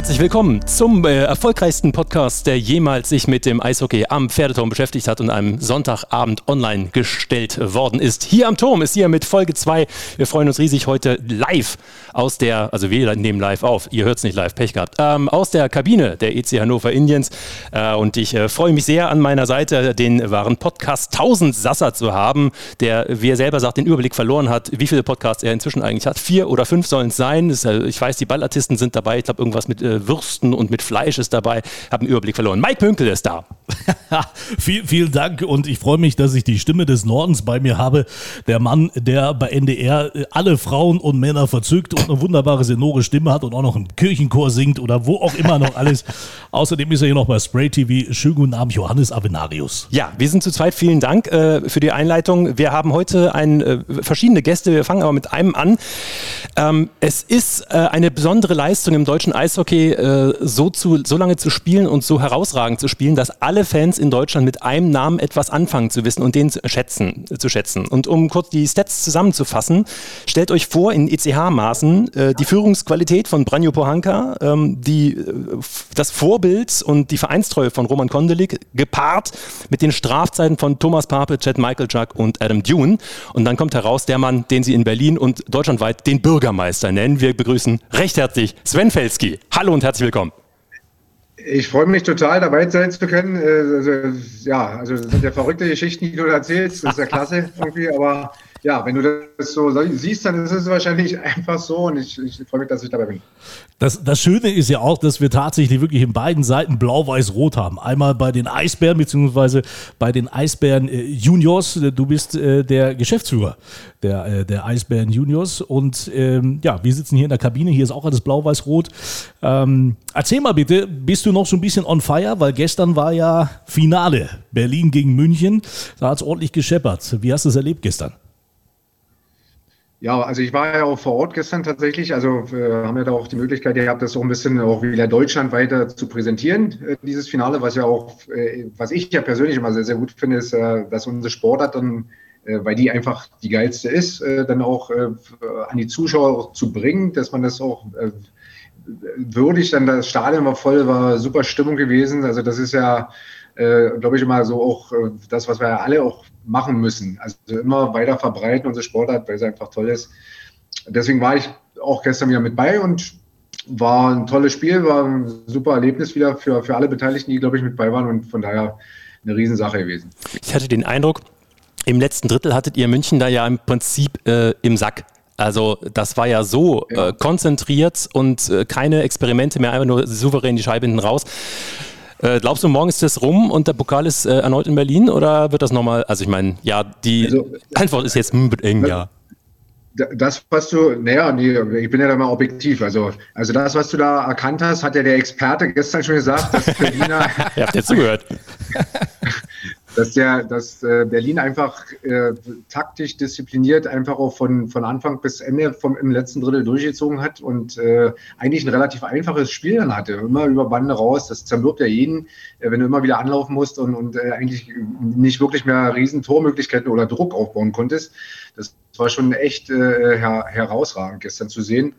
Herzlich willkommen zum äh, erfolgreichsten Podcast, der jemals sich mit dem Eishockey am Pferdeturm beschäftigt hat und am Sonntagabend online gestellt worden ist. Hier am Turm ist hier mit Folge 2. Wir freuen uns riesig heute live aus der, also wir nehmen live auf, ihr hört es nicht live, Pech gehabt, ähm, aus der Kabine der EC Hannover Indians. Äh, und ich äh, freue mich sehr an meiner Seite, den wahren Podcast 1000 Sasser zu haben, der, wie er selber sagt, den Überblick verloren hat, wie viele Podcasts er inzwischen eigentlich hat. Vier oder fünf sollen es sein. Das, äh, ich weiß, die Ballartisten sind dabei, ich glaube irgendwas mit äh, Würsten und mit Fleisch ist dabei. Habe einen Überblick verloren. Mike Pünkel ist da. Viel, vielen Dank und ich freue mich, dass ich die Stimme des Nordens bei mir habe. Der Mann, der bei NDR äh, alle Frauen und Männer verzückt und eine wunderbare sonore Stimme hat und auch noch im Kirchenchor singt oder wo auch immer noch alles. Außerdem ist er hier noch bei Spray TV. Schönen guten Abend, Johannes Avenarius. Ja, wir sind zu zweit. Vielen Dank äh, für die Einleitung. Wir haben heute ein, äh, verschiedene Gäste. Wir fangen aber mit einem an. Ähm, es ist äh, eine besondere Leistung im deutschen Eishockey, äh, so, zu, so lange zu spielen und so herausragend zu spielen, dass alle Fans in Deutschland mit einem Namen etwas anfangen zu wissen und den zu schätzen. Zu schätzen. Und um kurz die Stats zusammenzufassen, stellt euch vor, in ECH-Maßen äh, die Führungsqualität von Branjo Pohanka, ähm, die, äh, das Vorbild und die Vereinstreue von Roman Kondelik, gepaart mit den Strafzeiten von Thomas Pape, Chad Michael Juck und Adam Dune. Und dann kommt heraus der Mann, den sie in Berlin und deutschlandweit den Bürgermeister nennen. Wir begrüßen recht herzlich Sven Felski. Hallo und herzlich willkommen. Ich freue mich total, dabei sein zu können. Äh, also, ja, also das sind ja verrückte Geschichten, die du erzählst. Das ist ja klasse irgendwie, aber ja, wenn du das so siehst, dann ist es wahrscheinlich einfach so und ich, ich freue mich, dass ich dabei bin. Das, das Schöne ist ja auch, dass wir tatsächlich wirklich in beiden Seiten blau-weiß-rot haben. Einmal bei den Eisbären beziehungsweise bei den Eisbären äh, Juniors. Du bist äh, der Geschäftsführer der, äh, der Eisbären Juniors und ähm, ja, wir sitzen hier in der Kabine. Hier ist auch alles blau-weiß-rot. Ähm, erzähl mal bitte, bist du noch so ein bisschen on fire? Weil gestern war ja Finale Berlin gegen München. Da hat es ordentlich gescheppert. Wie hast du es erlebt gestern? Ja, also ich war ja auch vor Ort gestern tatsächlich. Also äh, haben ja da auch die Möglichkeit gehabt, das auch ein bisschen auch wieder Deutschland weiter zu präsentieren, äh, dieses Finale, was ja auch, äh, was ich ja persönlich immer sehr, sehr gut finde, ist, äh, dass unsere Sportart dann, weil die einfach die geilste ist, dann auch an die Zuschauer zu bringen, dass man das auch würdig, dann das Stadion war voll, war super Stimmung gewesen. Also das ist ja, glaube ich, immer so auch das, was wir ja alle auch machen müssen. Also immer weiter verbreiten unsere Sportart, weil es einfach toll ist. Deswegen war ich auch gestern wieder mit bei und war ein tolles Spiel, war ein super Erlebnis wieder für, für alle Beteiligten, die, glaube ich, mit bei waren und von daher eine Riesensache gewesen. Ich hatte den Eindruck, im letzten Drittel hattet ihr München da ja im Prinzip äh, im Sack. Also das war ja so ja. Äh, konzentriert und äh, keine Experimente mehr, einfach nur souverän die Scheibe hinten raus. Äh, glaubst du, morgen ist das rum und der Pokal ist äh, erneut in Berlin oder wird das nochmal? Also ich meine, ja, die also, Antwort ist jetzt mit eng, ja. Das, was du, naja, nee, ich bin ja da mal objektiv. Also, also das, was du da erkannt hast, hat ja der Experte gestern schon gesagt, dass Berliner. Ihr habt ja zugehört. dass der, dass äh, Berlin einfach äh, taktisch diszipliniert einfach auch von, von Anfang bis Ende vom, im letzten Drittel durchgezogen hat und äh, eigentlich ein relativ einfaches Spiel dann hatte. Immer über Bande raus, das zermürbt ja jeden, äh, wenn du immer wieder anlaufen musst und, und äh, eigentlich nicht wirklich mehr riesen Tormöglichkeiten oder Druck aufbauen konntest. Das war schon echt äh, her herausragend gestern zu sehen.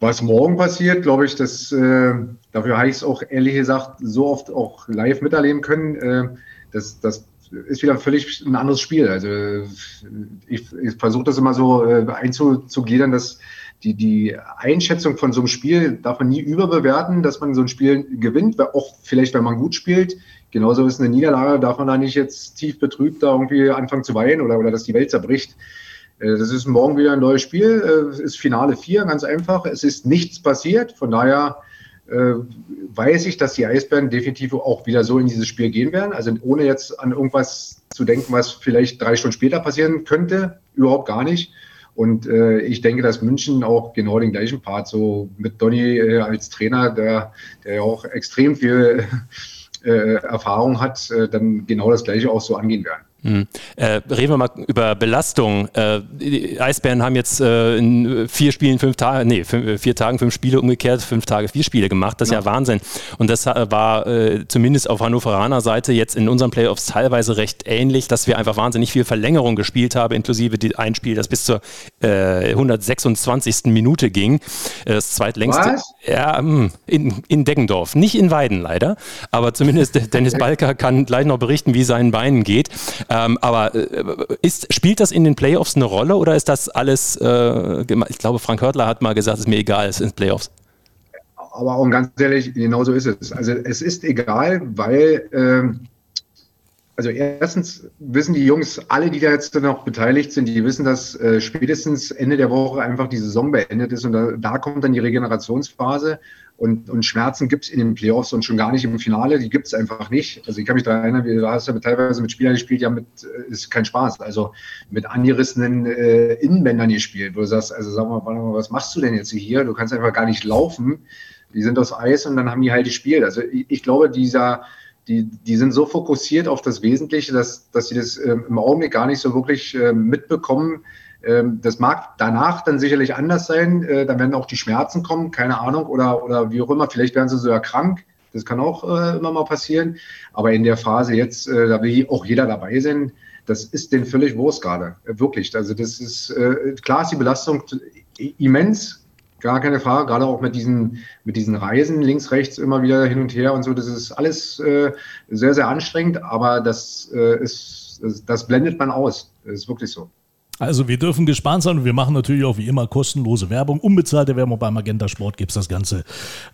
Was morgen passiert, glaube ich, das, äh, dafür habe ich es auch ehrlich gesagt so oft auch live miterleben können. Äh, das, das ist wieder völlig ein anderes Spiel. Also ich, ich versuche das immer so äh, einzugliedern, dass die, die Einschätzung von so einem Spiel darf man nie überbewerten, dass man so ein Spiel gewinnt, auch vielleicht, wenn man gut spielt. Genauso ist eine Niederlage, darf man da nicht jetzt tief betrübt da irgendwie anfangen zu weinen oder, oder dass die Welt zerbricht. Äh, das ist morgen wieder ein neues Spiel. Äh, ist Finale 4, ganz einfach. Es ist nichts passiert. Von daher äh, weiß ich, dass die Eisbären definitiv auch wieder so in dieses Spiel gehen werden. Also ohne jetzt an irgendwas zu denken, was vielleicht drei Stunden später passieren könnte, überhaupt gar nicht. Und äh, ich denke, dass München auch genau den gleichen Part, so mit Donny äh, als Trainer, der, der ja auch extrem viel äh, Erfahrung hat, äh, dann genau das gleiche auch so angehen werden. Hm. Äh, reden wir mal über Belastung. Äh, die Eisbären haben jetzt äh, in vier Spielen fünf Tage, nee, fünf, äh, vier Tagen fünf Spiele umgekehrt, fünf Tage vier Spiele gemacht. Das ist ja, ja Wahnsinn. Und das äh, war äh, zumindest auf Hannoveraner Seite jetzt in unseren Playoffs teilweise recht ähnlich, dass wir einfach wahnsinnig viel Verlängerung gespielt haben, inklusive die, ein Spiel, das bis zur 126. Minute ging. Das zweitlängste. Was? Ja, hm, in, in Deggendorf. Nicht in Weiden leider, aber zumindest Dennis Balker kann gleich noch berichten, wie seinen Beinen geht. Ähm, aber äh, ist, spielt das in den Playoffs eine Rolle oder ist das alles, äh, ich glaube, Frank Hörtler hat mal gesagt, es ist mir egal, es sind Playoffs. Aber auch ganz ehrlich, genau so ist es. Also es ist egal, weil ähm, also erstens wissen die Jungs, alle, die da jetzt noch beteiligt sind, die wissen, dass äh, spätestens Ende der Woche einfach die Saison beendet ist und da, da kommt dann die Regenerationsphase und, und Schmerzen gibt es in den Playoffs und schon gar nicht im Finale, die gibt es einfach nicht. Also ich kann mich daran erinnern, du hast ja teilweise mit Spielern gespielt, ja mit, äh, ist kein Spaß, also mit angerissenen äh, Innenbändern gespielt, wo du sagst, also sag mal, warte mal, was machst du denn jetzt hier? Du kannst einfach gar nicht laufen. Die sind aus Eis und dann haben die halt gespielt. Also ich, ich glaube, dieser die, die sind so fokussiert auf das Wesentliche, dass, dass sie das ähm, im Augenblick gar nicht so wirklich äh, mitbekommen. Ähm, das mag danach dann sicherlich anders sein. Äh, dann werden auch die Schmerzen kommen, keine Ahnung, oder, oder wie auch immer. Vielleicht werden sie sogar krank. Das kann auch äh, immer mal passieren. Aber in der Phase jetzt, äh, da will auch jeder dabei sein. Das ist denen völlig Wurst gerade. Wirklich. Also das ist, klar ist die Belastung immens Gar keine Frage, gerade auch mit diesen, mit diesen Reisen links, rechts immer wieder hin und her und so. Das ist alles sehr, sehr anstrengend, aber das, ist, das blendet man aus. Das ist wirklich so. Also wir dürfen gespannt sein und wir machen natürlich auch wie immer kostenlose Werbung. Unbezahlte Werbung beim Magenta Sport gibt es das Ganze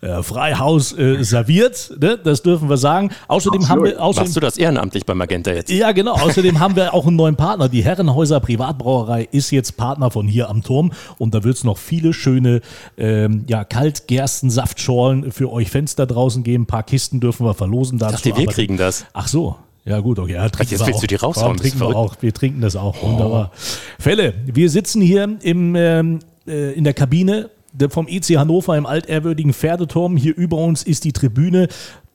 äh, Freihaus äh, serviert. Ne? Das dürfen wir sagen. Außerdem Absolut. haben wir... Außerdem, Machst du das ehrenamtlich bei Magenta jetzt? Ja, genau. Außerdem haben wir auch einen neuen Partner. Die Herrenhäuser Privatbrauerei ist jetzt Partner von hier am Turm und da wird es noch viele schöne ähm, ja, Kaltgerstensaftschorlen für euch Fenster draußen geben. Ein paar Kisten dürfen wir verlosen. Dazu. Ich dachte, wir kriegen das. Ach so. Ja, gut, okay. Ja, jetzt willst auch. du die raushauen. Trinken wir, auch. wir trinken das auch. Oh. Wunderbar. Fälle, wir sitzen hier im, ähm, äh, in der Kabine vom EC Hannover im altehrwürdigen Pferdeturm. Hier über uns ist die Tribüne.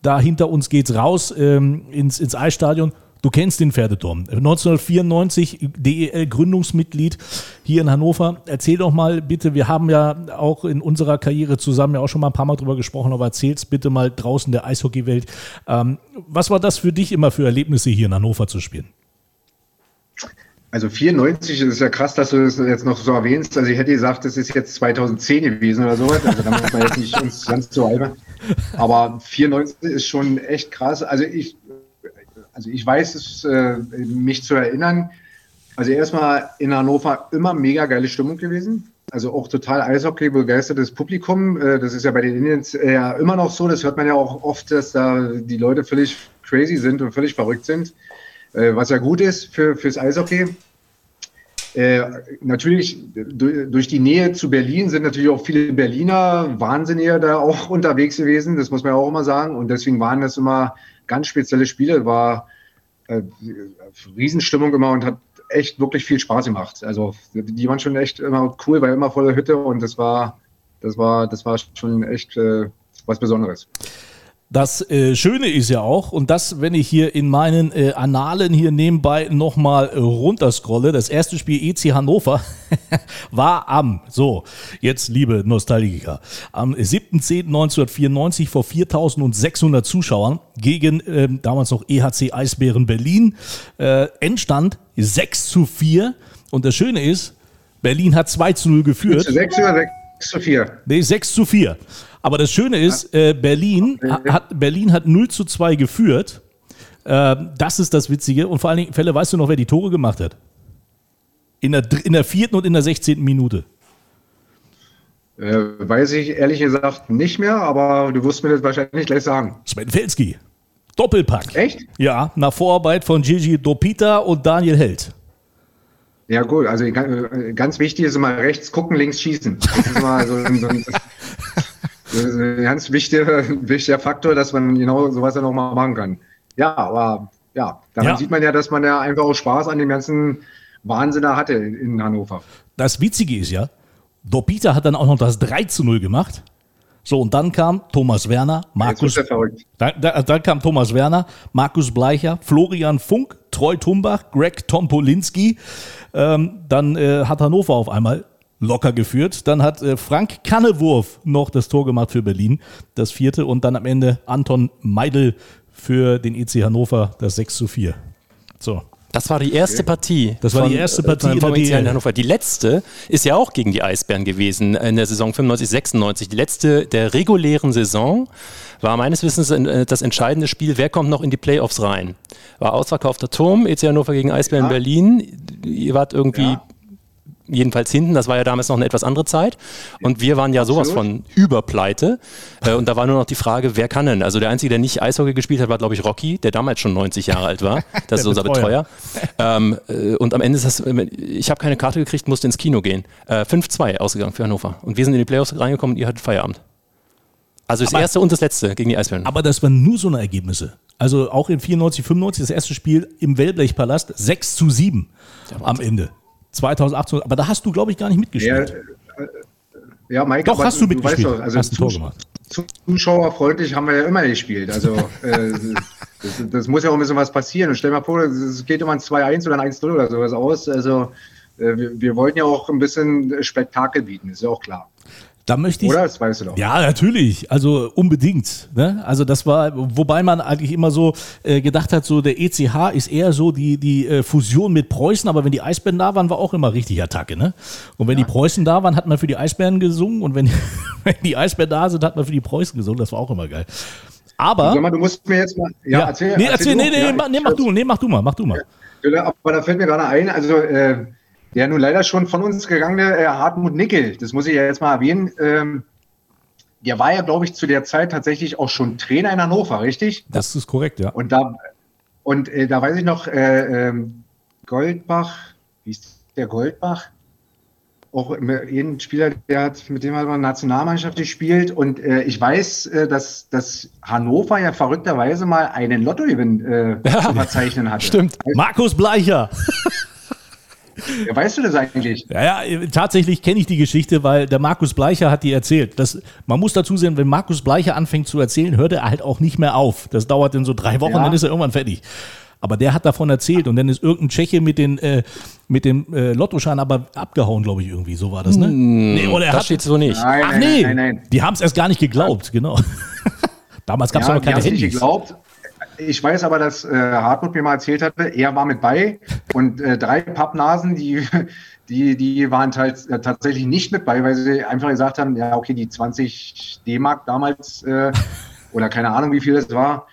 Da hinter uns geht's raus ähm, ins, ins Eisstadion. Du kennst den Pferdeturm. 1994 DEL-Gründungsmitglied hier in Hannover. Erzähl doch mal bitte, wir haben ja auch in unserer Karriere zusammen ja auch schon mal ein paar Mal drüber gesprochen, aber erzähl's bitte mal draußen der Eishockeywelt. Ähm, was war das für dich immer für Erlebnisse hier in Hannover zu spielen? Also 94 ist ja krass, dass du das jetzt noch so erwähnst. Also ich hätte gesagt, das ist jetzt 2010 gewesen oder sowas. Also da muss man jetzt nicht uns ganz so albern. Aber 94 ist schon echt krass. Also ich also ich weiß es, äh, mich zu erinnern. Also erstmal in Hannover immer mega geile Stimmung gewesen. Also auch total Eishockey begeistertes Publikum. Äh, das ist ja bei den Indians äh, ja immer noch so. Das hört man ja auch oft, dass da die Leute völlig crazy sind und völlig verrückt sind. Äh, was ja gut ist für, fürs Eishockey. Natürlich durch die Nähe zu Berlin sind natürlich auch viele Berliner Wahnsinniger da auch unterwegs gewesen. Das muss man ja auch immer sagen. Und deswegen waren das immer ganz spezielle Spiele, war äh, Riesenstimmung immer und hat echt wirklich viel Spaß gemacht. Also die waren schon echt immer cool, war immer voller Hütte und das war, das war, das war schon echt äh, was Besonderes. Das äh, Schöne ist ja auch, und das, wenn ich hier in meinen äh, Annalen hier nebenbei nochmal äh, runterscrolle, das erste Spiel EC Hannover war am, so, jetzt liebe Nostalgiker, am 7.10.1994 vor 4600 Zuschauern gegen äh, damals noch EHC Eisbären Berlin. Äh, Endstand 6 zu 4. Und das Schöne ist, Berlin hat 2 zu 0 geführt. 6 oder 6 zu 4? Nee, 6 zu 4. Aber das Schöne ist, äh, Berlin, hat, Berlin hat 0 zu 2 geführt. Äh, das ist das Witzige. Und vor allen Dingen, Fälle, weißt du noch, wer die Tore gemacht hat? In der, in der vierten und in der sechzehnten Minute. Äh, weiß ich ehrlich gesagt nicht mehr, aber du wirst mir das wahrscheinlich gleich sagen. Sven Felski. Doppelpack. Echt? Ja, nach Vorarbeit von Gigi Dopita und Daniel Held. Ja, gut, also ganz wichtig ist immer rechts gucken, links schießen. Das ist immer so, so ein, Das ist ein ganz wichtiger, wichtiger Faktor, dass man genau sowas dann auch mal machen kann. Ja, aber ja, daran ja. sieht man ja, dass man ja einfach auch Spaß an dem ganzen Wahnsinn da hatte in Hannover. Das Witzige ist ja, Dopita hat dann auch noch das 3 zu 0 gemacht. So, und dann kam Thomas Werner, Markus. Dann, dann, dann, kam Thomas Werner, Markus Bleicher, Florian Funk, Troy Tumbach, Greg Tompolinski. Ähm, dann äh, hat Hannover auf einmal locker geführt. Dann hat äh, Frank Kannewurf noch das Tor gemacht für Berlin, das vierte. Und dann am Ende Anton Meidel für den EC Hannover, das 6 zu 4. So. Das war die erste Partie. Das war von, die erste Partie von, von in, in Hannover. Die letzte ist ja auch gegen die Eisbären gewesen in der Saison 95, 96. Die letzte der regulären Saison war meines Wissens äh, das entscheidende Spiel. Wer kommt noch in die Playoffs rein? War ausverkaufter Turm, EC Hannover gegen Eisbären ja. Berlin. Ihr wart irgendwie ja jedenfalls hinten. Das war ja damals noch eine etwas andere Zeit. Und wir waren ja sowas von Überpleite. Äh, und da war nur noch die Frage, wer kann denn? Also der Einzige, der nicht Eishockey gespielt hat, war, glaube ich, Rocky, der damals schon 90 Jahre alt war. Das ist unser Betreuer. Ähm, äh, und am Ende ist das, ich habe keine Karte gekriegt, musste ins Kino gehen. Äh, 5-2 ausgegangen für Hannover. Und wir sind in die Playoffs reingekommen und ihr hattet Feierabend. Also das aber, erste und das letzte gegen die Eisbären. Aber das waren nur so eine Ergebnisse. Also auch in 94, 95, das erste Spiel im Wellblechpalast, 6 zu 7 am Ende. 2018, aber da hast du, glaube ich, gar nicht mitgespielt. Ja, äh, ja Mike, doch hast du mitgespielt. Weißt doch, also hast ein Tor gemacht. Zuschauerfreundlich haben wir ja immer gespielt. Also äh, das, das, muss ja auch ein bisschen was passieren. Und stell dir mal vor, es geht immer ein 2-1 oder ein 1-0 oder sowas aus. Also äh, wir, wir wollten ja auch ein bisschen Spektakel bieten, ist ja auch klar. Da möchte ich. Oder? Das weißt du doch. Ja, natürlich. Also unbedingt. Ne? Also das war, wobei man eigentlich immer so äh, gedacht hat, so der ECH ist eher so die, die äh, Fusion mit Preußen, aber wenn die Eisbären da waren, war auch immer richtig Attacke. Ne? Und wenn ja. die Preußen da waren, hat man für die Eisbären gesungen und wenn, wenn die Eisbären da sind, hat man für die Preußen gesungen. Das war auch immer geil. Aber. Sag mal, du musst mir jetzt mal. Ja, ja. erzähl. Nee, erzähl, erzähl nee, nee, ja, nee, mach du, nee, mach du mal, mach du mal. Ja, aber da fällt mir gerade ein, also äh, der nun leider schon von uns gegangene äh, Hartmut Nickel, das muss ich ja jetzt mal erwähnen, ähm, der war ja, glaube ich, zu der Zeit tatsächlich auch schon Trainer in Hannover, richtig? Das ist korrekt, ja. Und da, und äh, da weiß ich noch, äh, ähm, Goldbach, wie ist der Goldbach? Auch jeden Spieler, der hat, mit dem hat man Nationalmannschaft gespielt. Und äh, ich weiß, äh, dass, dass Hannover ja verrückterweise mal einen Lottogewinn äh, ja, zu verzeichnen hatte. Stimmt. Markus Bleicher. Ja, weißt du das eigentlich? Ja, ja tatsächlich kenne ich die Geschichte, weil der Markus Bleicher hat die erzählt. Das, man muss dazu sehen, wenn Markus Bleicher anfängt zu erzählen, hört er halt auch nicht mehr auf. Das dauert dann so drei Wochen, ja. dann ist er irgendwann fertig. Aber der hat davon erzählt und dann ist irgendein Tscheche mit, den, äh, mit dem äh, Lottoschein aber abgehauen, glaube ich, irgendwie. So war das, ne? Hm, nee, oder das hat, steht so nicht. Nein, Ach nee, nein, nein, nein. die haben es erst gar nicht geglaubt, genau. Damals gab es ja, noch keine Handys. Nicht geglaubt, ich weiß aber, dass äh, Hartmut mir mal erzählt hatte, er war mit bei und äh, drei Pappnasen, die, die, die waren halt, tatsächlich nicht mit bei, weil sie einfach gesagt haben, ja, okay, die 20 D-Mark damals äh, oder keine Ahnung, wie viel es war,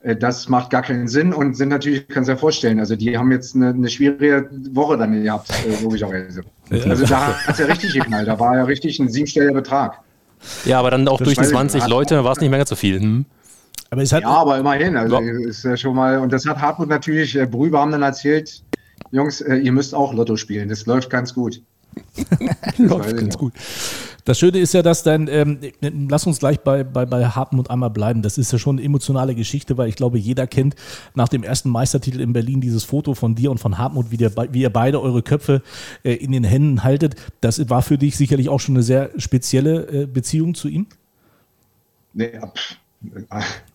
äh, das macht gar keinen Sinn und sind natürlich, kannst du dir vorstellen, also die haben jetzt eine, eine schwierige Woche dann gehabt, äh, logischerweise. Also da hat es ja richtig geknallt, da war ja richtig ein siebenstelliger Betrag. Ja, aber dann auch das durch die 20 Leute war es nicht mehr ganz so viel. Hm? Aber es hat ja, aber immerhin. Also ja. ist ja schon mal, und das hat Hartmut natürlich, äh, Brüber haben dann erzählt, Jungs, äh, ihr müsst auch Lotto spielen. Das läuft ganz gut. läuft ganz gut. Das Schöne ist ja, dass dann, ähm, lass uns gleich bei, bei, bei Hartmut einmal bleiben. Das ist ja schon eine emotionale Geschichte, weil ich glaube, jeder kennt nach dem ersten Meistertitel in Berlin dieses Foto von dir und von Hartmut, wie, der, wie ihr beide eure Köpfe äh, in den Händen haltet. Das war für dich sicherlich auch schon eine sehr spezielle äh, Beziehung zu ihm? Nee,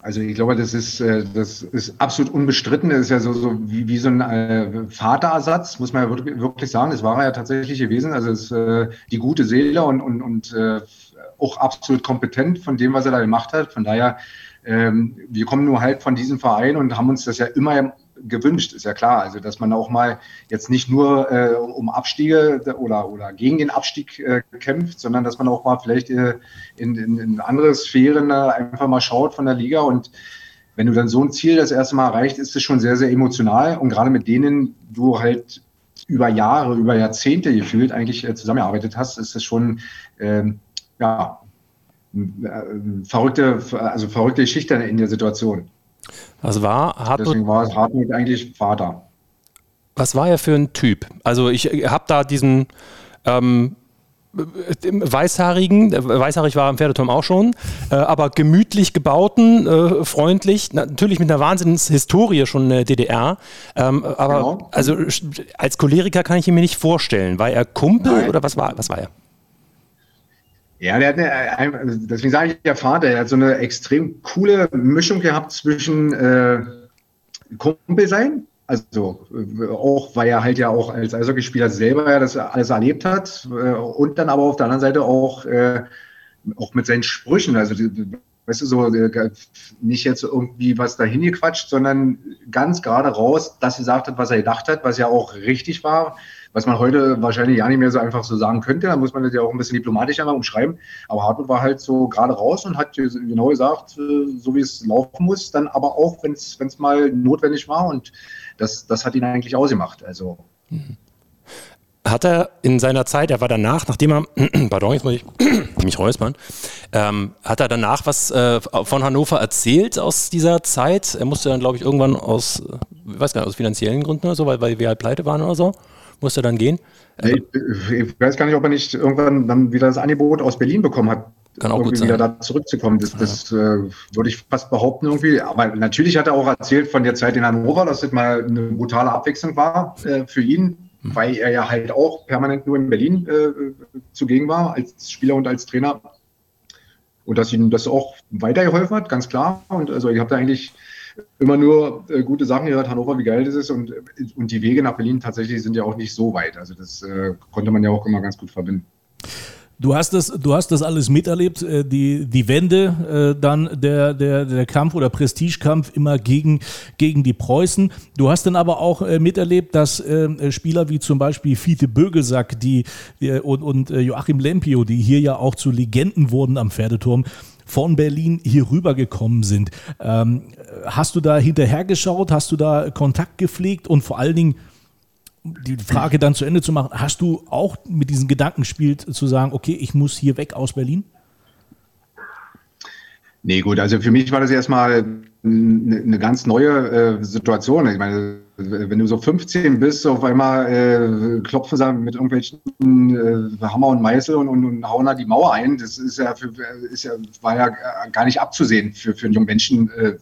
also ich glaube, das ist, äh, das ist absolut unbestritten. Das ist ja so, so wie, wie so ein äh, Vaterersatz, muss man ja wirklich sagen. Das war er ja tatsächlich gewesen. Also es ist äh, die gute Seele und, und, und auch absolut kompetent von dem, was er da gemacht hat. Von daher, ähm, wir kommen nur halt von diesem Verein und haben uns das ja immer gewünscht, ist ja klar. Also, dass man auch mal jetzt nicht nur äh, um Abstiege oder, oder gegen den Abstieg äh, kämpft, sondern dass man auch mal vielleicht äh, in, in, in andere Sphären einfach mal schaut von der Liga. Und wenn du dann so ein Ziel das erste Mal erreicht, ist es schon sehr, sehr emotional. Und gerade mit denen du halt über Jahre, über Jahrzehnte gefühlt eigentlich äh, zusammengearbeitet hast, ist es schon, ähm, ja, äh, verrückte, also verrückte Geschichte in der Situation. Was war Hartmut? Deswegen war es Hartmut eigentlich Vater. Was war er für ein Typ? Also ich habe da diesen ähm, weißhaarigen, weißhaarig war am Pferdeturm auch schon, äh, aber gemütlich gebauten, äh, freundlich, natürlich mit einer Wahnsinnshistorie schon in der DDR. Ähm, aber genau. also als Choleriker kann ich ihn mir nicht vorstellen. War er Kumpel Nein. oder was war, was war er? Ja, der hat eine, deswegen sage ich der Vater, der hat so eine extrem coole Mischung gehabt zwischen äh, Kumpel sein, also äh, auch, weil er halt ja auch als Eishockeyspieler selber das alles erlebt hat äh, und dann aber auf der anderen Seite auch, äh, auch mit seinen Sprüchen, also weißt du, so nicht jetzt irgendwie was dahin gequatscht, sondern ganz gerade raus, dass sie gesagt hat, was er gedacht hat, was ja auch richtig war was man heute wahrscheinlich ja nicht mehr so einfach so sagen könnte. Da muss man das ja auch ein bisschen diplomatischer mal umschreiben. Aber Hartmut war halt so gerade raus und hat genau gesagt, äh, so wie es laufen muss, dann aber auch, wenn es mal notwendig war. Und das, das hat ihn eigentlich ausgemacht. Also. Hat er in seiner Zeit, er war danach, nachdem er, pardon, jetzt muss ich mich räuspern, ähm, hat er danach was äh, von Hannover erzählt aus dieser Zeit? Er musste dann, glaube ich, irgendwann aus, ich weiß gar nicht, aus finanziellen Gründen oder so, weil, weil wir halt pleite waren oder so musste dann gehen. Ich, ich, weiß gar nicht, ob er nicht irgendwann dann wieder das Angebot aus Berlin bekommen hat, Kann auch irgendwie wieder da zurückzukommen. Das, das ja. äh, würde ich fast behaupten irgendwie. Aber natürlich hat er auch erzählt von der Zeit in Hannover, dass das mal eine brutale Abwechslung war äh, für ihn, mhm. weil er ja halt auch permanent nur in Berlin äh, zugegen war, als Spieler und als Trainer. Und dass ihm das auch weitergeholfen hat, ganz klar. Und also ich habe da eigentlich immer nur äh, gute Sachen gehört, Hannover, wie geil das ist. Und, und die Wege nach Berlin tatsächlich sind ja auch nicht so weit. Also das äh, konnte man ja auch immer ganz gut verbinden. Du hast das, du hast das alles miterlebt, äh, die, die Wende, äh, dann der, der, der Kampf oder Prestigekampf immer gegen, gegen die Preußen. Du hast dann aber auch äh, miterlebt, dass Spieler wie zum Beispiel Fiete Bögelsack die, und, und Joachim Lempio, die hier ja auch zu Legenden wurden am Pferdeturm, von Berlin hier rübergekommen sind. Ähm, hast du da hinterhergeschaut? Hast du da Kontakt gepflegt? Und vor allen Dingen, die Frage dann zu Ende zu machen, hast du auch mit diesem Gedanken gespielt, zu sagen, okay, ich muss hier weg aus Berlin? Nee, gut, also für mich war das erstmal eine ganz neue äh, Situation. Ich meine, wenn du so 15 bist, auf einmal äh, klopfen sie mit irgendwelchen äh, Hammer und Meißel und, und, und, hauen da die Mauer ein. Das ist ja, für, ist ja, war ja gar nicht abzusehen für, für einen jungen Menschen. Äh,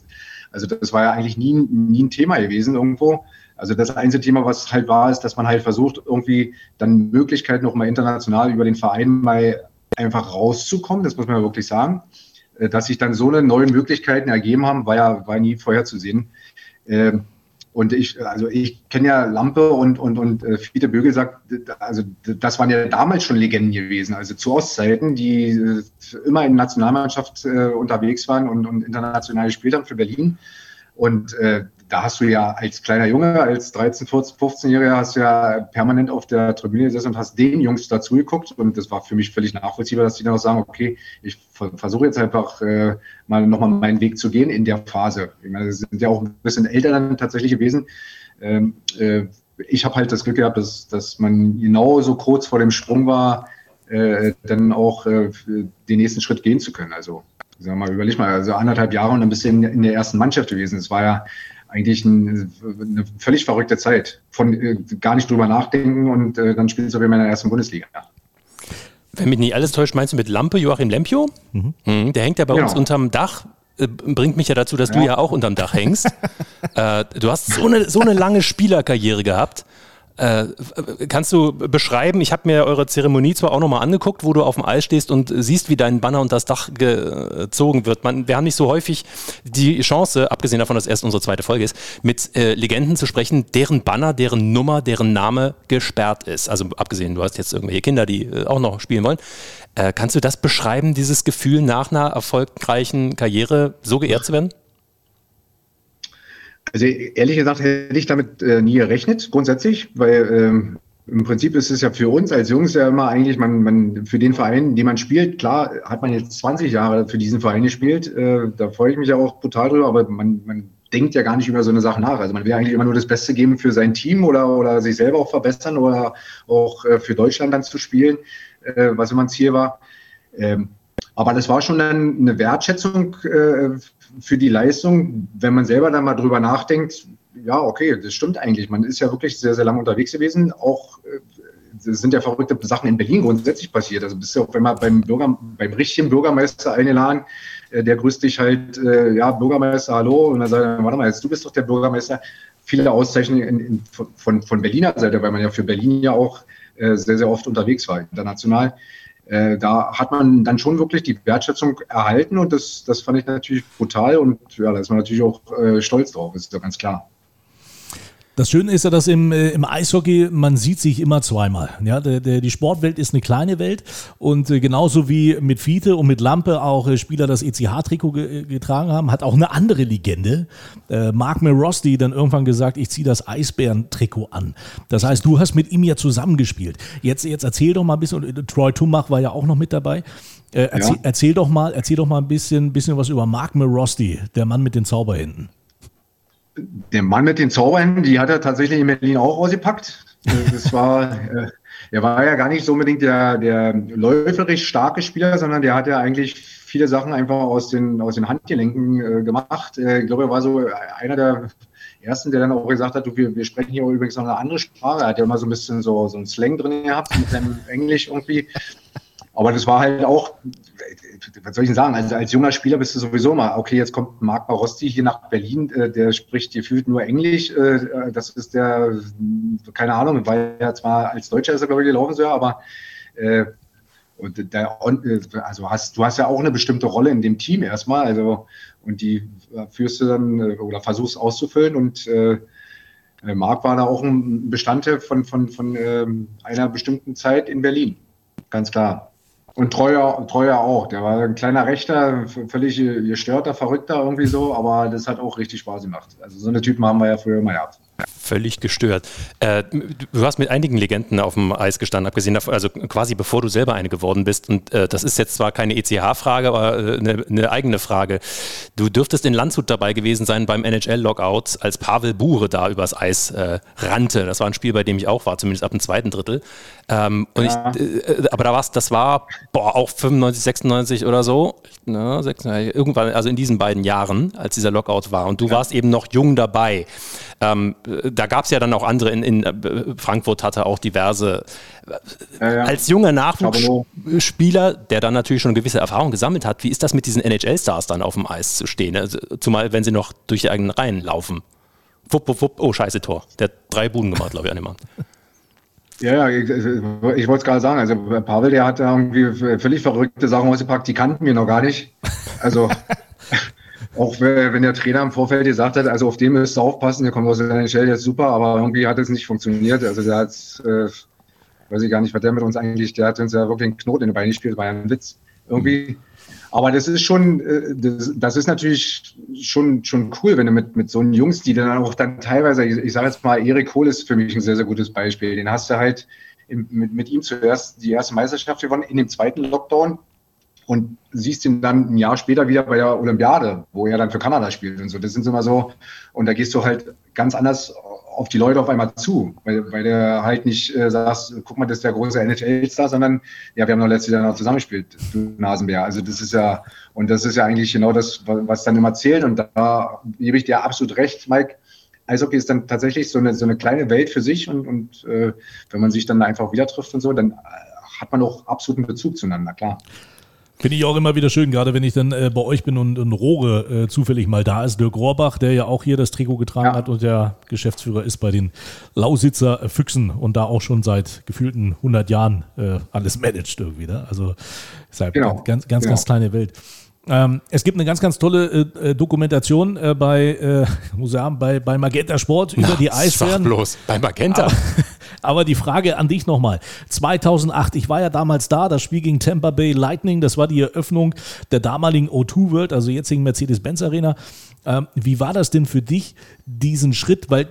also das war ja eigentlich nie, nie ein Thema gewesen irgendwo. Also das einzige Thema, was halt war, ist, dass man halt versucht, irgendwie dann Möglichkeiten noch mal international über den Verein mal einfach rauszukommen. Das muss man ja wirklich sagen. Äh, dass sich dann so eine neuen Möglichkeiten ergeben haben, war ja war nie vorherzusehen. Ähm, und ich, also ich kenne ja Lampe und, und, und äh, Fiete Bögel sagt, also das waren ja damals schon Legenden gewesen, also zu Ostzeiten, die äh, immer in Nationalmannschaft äh, unterwegs waren und, und international gespielt haben für Berlin. Und äh, da hast du ja als kleiner Junge, als 13, 14, 15-Jähriger, hast du ja permanent auf der Tribüne gesessen und hast den Jungs dazu geguckt. Und das war für mich völlig nachvollziehbar, dass die dann auch sagen, okay, ich versuche jetzt einfach äh, mal nochmal meinen Weg zu gehen in der Phase. Ich meine, das sind ja auch ein bisschen älter dann tatsächlich gewesen. Ähm, äh, ich habe halt das Glück gehabt, dass, dass man genau so kurz vor dem Sprung war, äh, dann auch äh, den nächsten Schritt gehen zu können. Also, sag mal, überleg mal, also anderthalb Jahre und dann bist du in, in der ersten Mannschaft gewesen. Es war ja eigentlich ein, eine völlig verrückte Zeit. Von äh, gar nicht drüber nachdenken und äh, dann spielst du in meiner ersten Bundesliga. Wenn mich nicht alles täuscht, meinst du mit Lampe Joachim Lempio? Mhm. Mhm, der hängt ja bei genau. uns unterm Dach. Äh, bringt mich ja dazu, dass ja. du ja auch unterm Dach hängst. äh, du hast so eine, so eine lange Spielerkarriere gehabt. Äh, kannst du beschreiben, ich habe mir eure Zeremonie zwar auch nochmal angeguckt, wo du auf dem Eis stehst und siehst, wie dein Banner unter das Dach gezogen wird. Man, wir haben nicht so häufig die Chance, abgesehen davon, dass erst unsere zweite Folge ist, mit äh, Legenden zu sprechen, deren Banner, deren Nummer, deren Name gesperrt ist. Also abgesehen, du hast jetzt irgendwelche Kinder, die äh, auch noch spielen wollen. Äh, kannst du das beschreiben, dieses Gefühl nach einer erfolgreichen Karriere so geehrt zu werden? Also ehrlich gesagt hätte ich damit äh, nie gerechnet, grundsätzlich, weil ähm, im Prinzip ist es ja für uns als Jungs ja immer eigentlich, man, man für den Verein, den man spielt, klar hat man jetzt 20 Jahre für diesen Verein gespielt, äh, da freue ich mich ja auch brutal drüber, aber man, man denkt ja gar nicht über so eine Sache nach. Also man will eigentlich immer nur das Beste geben für sein Team oder, oder sich selber auch verbessern oder auch äh, für Deutschland dann zu spielen, äh, was immer ein Ziel war. Ähm, aber das war schon dann eine Wertschätzung äh, für die Leistung, wenn man selber dann mal drüber nachdenkt, ja, okay, das stimmt eigentlich. Man ist ja wirklich sehr, sehr lange unterwegs gewesen. Auch äh, sind ja verrückte Sachen in Berlin grundsätzlich passiert. Also bist du auch immer beim Bürger, beim richtigen Bürgermeister eingeladen, äh, der grüßt dich halt, äh, ja, Bürgermeister, hallo. Und dann sagt er, warte mal, jetzt du bist doch der Bürgermeister. Viele Auszeichnungen in, in, von, von Berliner Seite, weil man ja für Berlin ja auch sehr, sehr oft unterwegs war, international. Äh, da hat man dann schon wirklich die Wertschätzung erhalten und das, das fand ich natürlich brutal und ja, da ist man natürlich auch äh, stolz drauf, ist ja ganz klar. Das Schöne ist ja, dass im, äh, im Eishockey, man sieht sich immer zweimal. Ja, der, der, die Sportwelt ist eine kleine Welt und äh, genauso wie mit Fiete und mit Lampe auch äh, Spieler das ECH-Trikot ge getragen haben, hat auch eine andere Legende, äh, Mark Merosti, dann irgendwann gesagt, ich ziehe das Eisbären-Trikot an. Das heißt, du hast mit ihm ja zusammengespielt. Jetzt, jetzt erzähl doch mal ein bisschen, Troy Tumach war ja auch noch mit dabei. Äh, erzähl, ja. erzähl, doch mal, erzähl doch mal ein bisschen, bisschen was über Mark Merosti, der Mann mit den Zauberhänden der Mann mit den Zaubern, die hat er tatsächlich in Berlin auch ausgepackt. Das war, äh, er war ja gar nicht so unbedingt der, der läuferisch starke Spieler, sondern der hat ja eigentlich viele Sachen einfach aus den, aus den Handgelenken äh, gemacht. Äh, ich glaube, er war so einer der ersten, der dann auch gesagt hat, du, wir, wir sprechen hier übrigens noch eine andere Sprache. Er hat ja immer so ein bisschen so, so ein Slang drin gehabt mit seinem Englisch irgendwie. Aber das war halt auch, was soll ich denn sagen, also als junger Spieler bist du sowieso mal, okay, jetzt kommt Marc Barosti hier nach Berlin, äh, der spricht gefühlt nur Englisch. Äh, das ist der, keine Ahnung, weil er zwar als Deutscher ist er, glaube ich, gelaufen so, aber äh, und der, also hast, du hast ja auch eine bestimmte Rolle in dem Team erstmal, also und die führst du dann oder versuchst auszufüllen und äh, Marc war da auch ein Bestandteil von, von, von äh, einer bestimmten Zeit in Berlin, ganz klar. Und Treuer, Treuer auch. Der war ein kleiner Rechter, völlig gestörter, verrückter irgendwie so, aber das hat auch richtig Spaß gemacht. Also so eine Typen haben wir ja früher immer gehabt völlig gestört. Äh, du hast mit einigen Legenden auf dem Eis gestanden, abgesehen davon, also quasi bevor du selber eine geworden bist. Und äh, das ist jetzt zwar keine ECH-Frage, aber äh, eine, eine, eigene Frage. Du dürftest in Landshut dabei gewesen sein beim NHL-Lockout, als Pavel Bure da übers Eis äh, rannte. Das war ein Spiel, bei dem ich auch war, zumindest ab dem zweiten Drittel. Ähm, ja. ich, äh, aber da war's, das war boah, auch 95, 96 oder so. Ne, 96, irgendwann, also in diesen beiden Jahren, als dieser Lockout war. Und du ja. warst eben noch jung dabei. Ähm, da gab es ja dann auch andere, in, in, äh, Frankfurt hatte auch diverse. Ja, ja. Als junger Nachwuchsspieler, der dann natürlich schon eine gewisse Erfahrung gesammelt hat, wie ist das mit diesen NHL-Stars dann auf dem Eis zu stehen? Also, zumal, wenn sie noch durch die eigenen Reihen laufen. Wupp, wupp, wupp. Oh, scheiße Tor. Der hat drei Buden gemacht, glaube ich, an dem Mann. Ja, ja, ich, ich wollte es gerade sagen. Also Pavel, der hat da irgendwie völlig verrückte Sachen ausgepackt, die kannten wir noch gar nicht. Also auch wenn der Trainer im Vorfeld gesagt hat, also auf dem müsst ihr aufpassen, der kommt aus der NHL, der ist super, aber irgendwie hat es nicht funktioniert. Also der hat, äh, weiß ich gar nicht, was der mit uns eigentlich, der hat uns ja wirklich einen Knoten in den Beinen gespielt, war ja ein Witz irgendwie. Aber das ist schon, äh, das, das, ist natürlich schon, schon cool, wenn du mit, mit so einen Jungs, die dann auch dann teilweise, ich, ich sage jetzt mal, Erik Kohl ist für mich ein sehr, sehr gutes Beispiel. Den hast du halt mit, mit ihm zuerst die erste Meisterschaft gewonnen, in dem zweiten Lockdown und siehst ihn dann ein Jahr später wieder bei der Olympiade, wo er dann für Kanada spielt und so. Das sind immer so, und da gehst du halt ganz anders auf die Leute auf einmal zu, weil, weil der halt nicht äh, sagst, guck mal, das ist der große NHL-Star, sondern ja, wir haben noch letztes Jahr noch zusammengespielt, du Nasenbär. Also das ist ja, und das ist ja eigentlich genau das, was dann immer zählt. Und da gebe ich dir absolut recht, Mike. Eishockey ist dann tatsächlich so eine, so eine kleine Welt für sich und, und äh, wenn man sich dann einfach wieder trifft und so, dann äh, hat man auch absoluten Bezug zueinander, klar. Finde ich auch immer wieder schön, gerade wenn ich dann äh, bei euch bin und, und Rohre äh, zufällig mal da ist. Dirk Rohrbach, der ja auch hier das Trikot getragen ja. hat und der Geschäftsführer ist bei den Lausitzer Füchsen und da auch schon seit gefühlten 100 Jahren äh, alles managt irgendwie. Ne? Also ist halt genau. ganz, ganz, genau. ganz kleine Welt. Ähm, es gibt eine ganz, ganz tolle äh, äh Dokumentation äh, bei, äh, muss sagen, bei, bei Magenta Sport über Na, die Eisbären. bloß, bei Magenta. Aber, die Frage an dich nochmal. 2008, ich war ja damals da, das Spiel gegen Tampa Bay Lightning, das war die Eröffnung der damaligen O2 World, also jetzigen Mercedes-Benz Arena. Ähm, wie war das denn für dich, diesen Schritt? Weil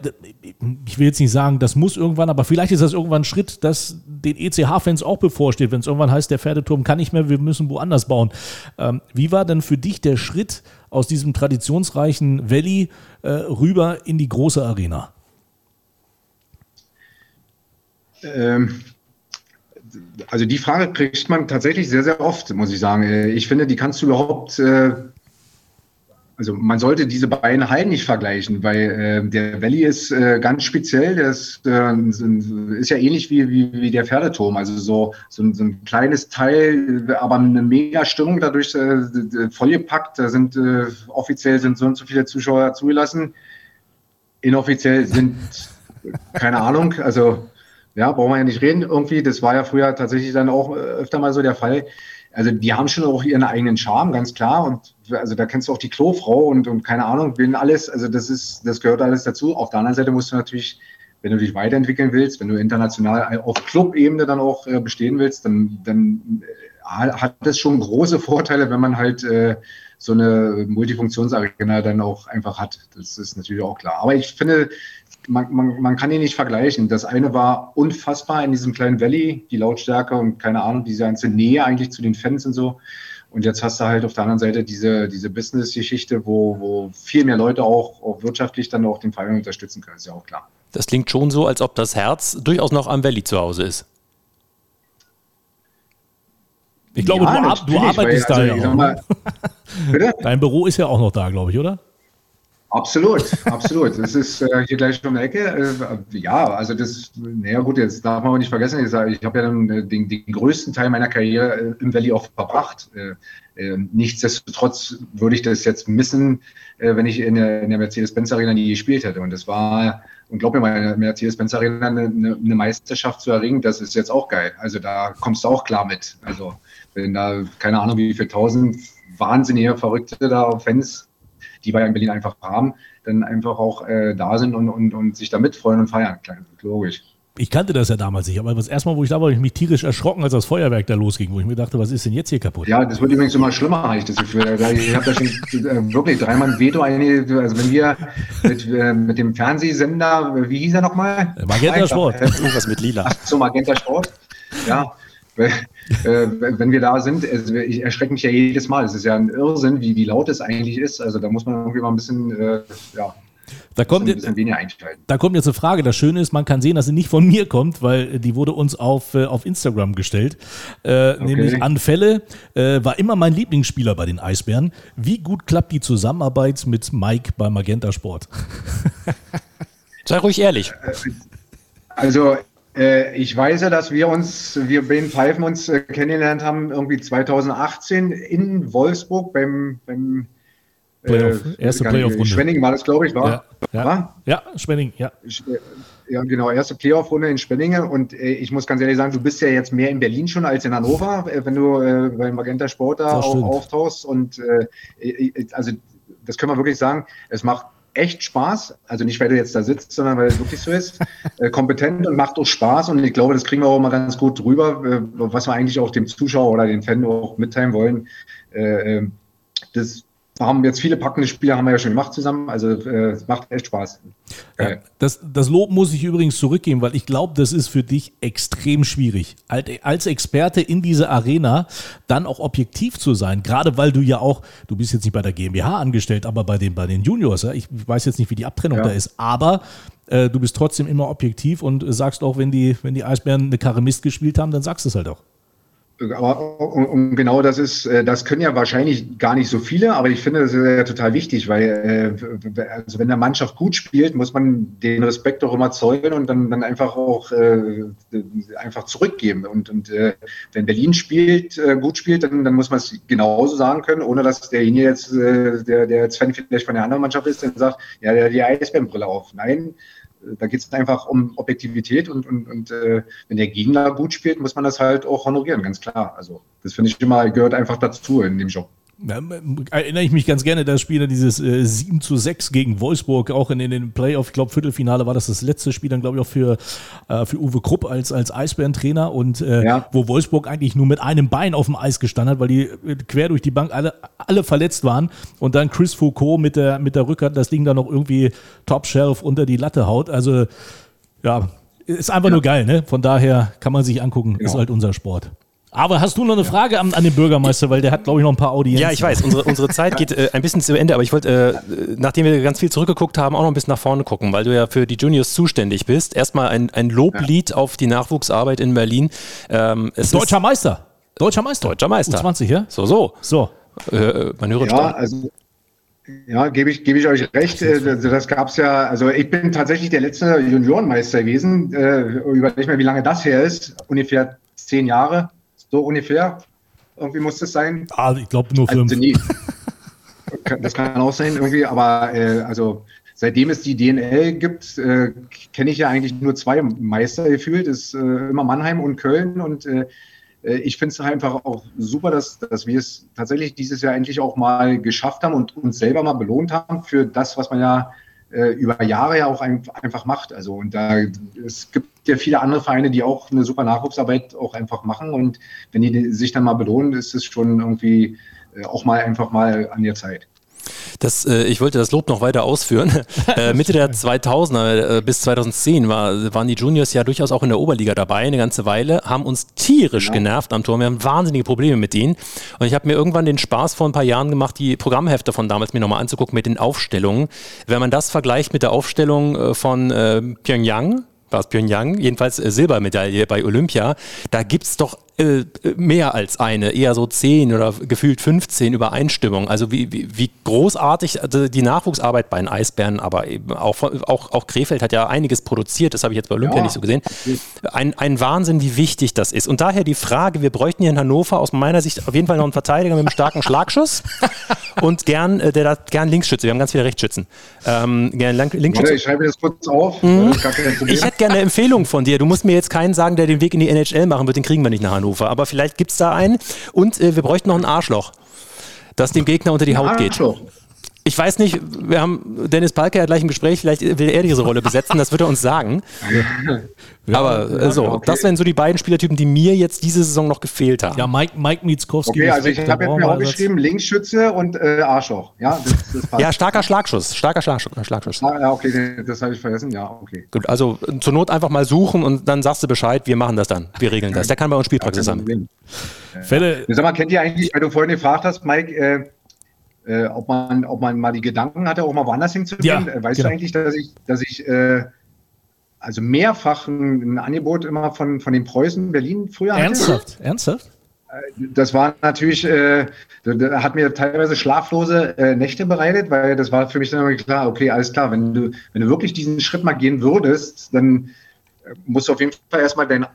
ich will jetzt nicht sagen, das muss irgendwann, aber vielleicht ist das irgendwann ein Schritt, das den ECH-Fans auch bevorsteht, wenn es irgendwann heißt, der Pferdeturm kann nicht mehr, wir müssen woanders bauen. Ähm, wie war denn für dich der Schritt aus diesem traditionsreichen Valley äh, rüber in die große Arena? Ähm, also die Frage kriegt man tatsächlich sehr, sehr oft, muss ich sagen. Äh, ich finde, die kannst du überhaupt äh, also man sollte diese beiden Hallen nicht vergleichen, weil äh, der Valley ist ganz speziell. Der ist, ist ja ähnlich wie, wie, wie der Pferdeturm. Also so, so, so ein kleines Teil, aber eine mega Stimmung dadurch vollgepackt. Da sind offiziell sind so und so viele Zuschauer zugelassen. Inoffiziell sind keine Ahnung. Also Ja, brauchen wir ja nicht reden. Irgendwie, das war ja früher tatsächlich dann auch äh, öfter mal so der Fall. Also die haben schon auch ihren eigenen Charme, ganz klar. Und also da kennst du auch die Klofrau und, und keine Ahnung, bin alles. Also das ist, das gehört alles dazu. Auf der anderen Seite musst du natürlich, wenn du dich weiterentwickeln willst, wenn du international auf Clubebene dann auch äh, bestehen willst, dann, dann äh, hat das schon große Vorteile, wenn man halt äh, so eine Multifunktionsarena dann auch einfach hat. Das ist natürlich auch klar. Aber ich finde, man, man, man kann die nicht vergleichen. Das eine war unfassbar in diesem kleinen Valley, die Lautstärke und keine Ahnung, diese ganze Nähe eigentlich zu den Fans und so. Und jetzt hast du halt auf der anderen Seite diese, diese Business-Geschichte, wo, wo viel mehr Leute auch, auch wirtschaftlich dann auch den Verein unterstützen können, ist ja auch klar. Das klingt schon so, als ob das Herz durchaus noch am Valley zu Hause ist. Ich glaube, ja, du, du, arbeitest weil, also, da ja auch. Mal, Dein Büro ist ja auch noch da, glaube ich, oder? Absolut, absolut. Das ist äh, hier gleich um die Ecke. Äh, ja, also das, naja gut, jetzt darf man auch nicht vergessen, ich, ich habe ja dann äh, den, den, größten Teil meiner Karriere äh, im Valley auch verbracht. Äh, äh, nichtsdestotrotz würde ich das jetzt missen, wenn ich in der, der Mercedes-Benz Arena nie gespielt hätte. Und das war, und glaub mir mal, in der Mercedes-Benz Arena eine, eine, Meisterschaft zu erringen, das ist jetzt auch geil. Also da kommst du auch klar mit. Also wenn da, keine Ahnung, wie viele tausend wahnsinnige Verrückte da Fans die wir in Berlin einfach haben, dann einfach auch äh, da sind und, und, und sich da mitfreuen und feiern. Logisch. Ich kannte das ja damals nicht, aber das erste Mal, wo ich da war, habe ich mich tierisch erschrocken, als das Feuerwerk da losging, wo ich mir dachte, was ist denn jetzt hier kaputt? Ja, das wird übrigens immer schlimmer, habe ich das Gefühl. Ich habe da schon äh, wirklich dreimal ein Veto. Also wenn wir mit, äh, mit dem Fernsehsender, wie hieß er nochmal? Magenta Sport. Irgendwas mit Lila. Ach so, Magenta Sport. Ja, äh, wenn wir da sind, also ich erschrecke mich ja jedes Mal. Es ist ja ein Irrsinn, wie, wie laut es eigentlich ist. Also da muss man irgendwie mal ein bisschen, äh, ja, da kommt, jetzt, da kommt jetzt eine Frage. Das Schöne ist, man kann sehen, dass sie nicht von mir kommt, weil die wurde uns auf, äh, auf Instagram gestellt. Äh, okay. Nämlich Anfälle äh, war immer mein Lieblingsspieler bei den Eisbären. Wie gut klappt die Zusammenarbeit mit Mike bei Magenta Sport? Sei ruhig ehrlich. Also äh, ich weiß ja, dass wir uns, wir Ben Pfeifen uns äh, kennengelernt haben, irgendwie 2018 in Wolfsburg beim, beim Playoff, äh, erste Playoff-Runde. Schwenning war das, glaube ich, war? Ja, ja. ja Schwenning, ja. Ja, genau, erste Playoff-Runde in Spenningen und äh, ich muss ganz ehrlich sagen, du bist ja jetzt mehr in Berlin schon als in Hannover, äh, wenn du äh, beim Magenta Sport da auch auftauchst und also das können wir wirklich sagen, es macht echt Spaß. Also nicht, weil du jetzt da sitzt, sondern weil es wirklich so ist. Äh, kompetent und macht auch Spaß. Und ich glaube, das kriegen wir auch mal ganz gut drüber, äh, was wir eigentlich auch dem Zuschauer oder den Fan auch mitteilen wollen. Äh, das haben jetzt viele packende Spiele, haben wir ja schon gemacht zusammen. Also äh, es macht echt Spaß. Ja, das, das Lob muss ich übrigens zurückgeben, weil ich glaube, das ist für dich extrem schwierig. Als Experte in dieser Arena dann auch objektiv zu sein, gerade weil du ja auch, du bist jetzt nicht bei der GmbH angestellt, aber bei den, bei den Juniors, ja? ich weiß jetzt nicht, wie die Abtrennung ja. da ist, aber äh, du bist trotzdem immer objektiv und sagst auch, wenn die, wenn die Eisbären eine Karre Mist gespielt haben, dann sagst du es halt auch. Aber und genau das ist, äh, das können ja wahrscheinlich gar nicht so viele, aber ich finde das ist ja total wichtig, weil äh, also wenn der Mannschaft gut spielt, muss man den Respekt auch immer zollen und dann, dann einfach auch äh, einfach zurückgeben. Und, und äh, wenn Berlin spielt, äh, gut spielt, dann, dann muss man es genauso sagen können, ohne dass derjenige jetzt, äh, der, der jetzt vielleicht von der anderen Mannschaft ist, dann sagt, ja, der hat die Eisbärenbrille auf. Nein, da geht es einfach um Objektivität und, und, und äh, wenn der Gegner gut spielt, muss man das halt auch honorieren, ganz klar. Also das finde ich immer, gehört einfach dazu in dem Job. Ja, erinnere ich mich ganz gerne, das Spiel dieses äh, 7 zu 6 gegen Wolfsburg, auch in, in den Playoff, ich glaube Viertelfinale war das das letzte Spiel, dann glaube ich auch für, äh, für Uwe Krupp als, als Eisbären-Trainer und äh, ja. wo Wolfsburg eigentlich nur mit einem Bein auf dem Eis gestanden hat, weil die äh, quer durch die Bank alle, alle verletzt waren und dann Chris Foucault mit der, mit der Rückhand das Ding dann noch irgendwie Top-Shelf unter die Latte haut. Also ja, ist einfach ja. nur geil, ne? Von daher kann man sich angucken, ist halt unser Sport. Aber hast du noch eine Frage an, an den Bürgermeister, weil der hat, glaube ich, noch ein paar Audienzen. Ja, ich weiß, unsere, unsere Zeit geht äh, ein bisschen zu Ende, aber ich wollte, äh, nachdem wir ganz viel zurückgeguckt haben, auch noch ein bisschen nach vorne gucken, weil du ja für die Juniors zuständig bist. Erstmal ein, ein Loblied ja. auf die Nachwuchsarbeit in Berlin. Ähm, Deutscher Meister. Deutscher Meister. Deutscher Meister. U20, ja? So, so. So. Äh, man höre ja, also ja, gebe ich, gebe ich euch recht. Äh, das gab es ja, also ich bin tatsächlich der letzte Juniorenmeister gewesen. Äh, überleg mal, wie lange das her ist. Ungefähr zehn Jahre. So ungefähr. Irgendwie muss es sein. Ah, ich glaube nur fünf. Also das kann auch sein, irgendwie, aber äh, also seitdem es die DNL gibt, äh, kenne ich ja eigentlich nur zwei Meister gefühlt, ist äh, immer Mannheim und Köln und äh, äh ich finde es einfach auch super, dass, dass wir es tatsächlich dieses Jahr endlich auch mal geschafft haben und uns selber mal belohnt haben für das, was man ja äh, über Jahre ja auch ein, einfach macht. Also und da es gibt ja viele andere Vereine, die auch eine super Nachwuchsarbeit auch einfach machen und wenn die sich dann mal belohnen, ist es schon irgendwie äh, auch mal einfach mal an der Zeit. Das, äh, ich wollte das Lob noch weiter ausführen. äh, Mitte der 2000er äh, bis 2010 war, waren die Juniors ja durchaus auch in der Oberliga dabei, eine ganze Weile, haben uns tierisch ja. genervt am Tor. Wir haben wahnsinnige Probleme mit denen. Und ich habe mir irgendwann den Spaß vor ein paar Jahren gemacht, die Programmhefte von damals mir nochmal anzugucken mit den Aufstellungen. Wenn man das vergleicht mit der Aufstellung äh, von äh, Pyongyang, war es Pyongyang, jedenfalls äh, Silbermedaille bei Olympia, da gibt es doch äh, mehr als eine, eher so zehn oder gefühlt 15 Übereinstimmungen. Also wie, wie, wie großartig also die Nachwuchsarbeit bei den Eisbären, aber eben auch, auch, auch Krefeld hat ja einiges produziert, das habe ich jetzt bei Olympia ja. nicht so gesehen. Ein, ein Wahnsinn, wie wichtig das ist. Und daher die Frage, wir bräuchten hier in Hannover aus meiner Sicht auf jeden Fall noch einen Verteidiger mit einem starken Schlagschuss und gern, äh, der da gern Linksschütze, wir haben ganz viele Rechtsschützen. Ähm, gern Linksschütze. Ich schreibe das kurz auf. Mhm. Ich hätte gerne eine Empfehlung von dir. Du musst mir jetzt keinen sagen, der den Weg in die NHL machen wird, den kriegen wir nicht nach Hannover. Hannover. Aber vielleicht gibt es da einen. Und äh, wir bräuchten noch ein Arschloch, das dem Gegner unter die Haut geht. Ich weiß nicht, wir haben Dennis Palke ja gleich im Gespräch, vielleicht will er diese Rolle besetzen, das wird er uns sagen. Ja, Aber ja, so, okay. das wären so die beiden Spielertypen, die mir jetzt diese Saison noch gefehlt haben. Ja, Mike, Mike Mietzkowski. Okay, also ich habe jetzt mir auch geschrieben, Linksschütze und äh, Arschloch. Ja, das, das ja, starker Schlagschuss, starker Schlagschuss. Ah, ja, okay, das habe ich vergessen, ja, okay. Gut, also zur Not einfach mal suchen und dann sagst du Bescheid, wir machen das dann, wir regeln das. Der kann bei uns Spielpraxis haben. Fälle. Sag mal, kennt ihr eigentlich, weil du vorhin gefragt hast, Mike, äh, äh, ob, man, ob man mal die Gedanken hatte, auch mal woanders hinzugehen. Ja, äh, weißt genau. du eigentlich, dass ich, dass ich äh, also mehrfach ein, ein, Angebot immer von, von den Preußen Berlin früher Ernsthaft? hatte? Ernsthaft? Äh, das war natürlich, äh, da hat mir teilweise schlaflose äh, Nächte bereitet, weil das war für mich dann immer klar, okay, alles klar, wenn du, wenn du wirklich diesen Schritt mal gehen würdest, dann äh, musst du auf jeden Fall erstmal dein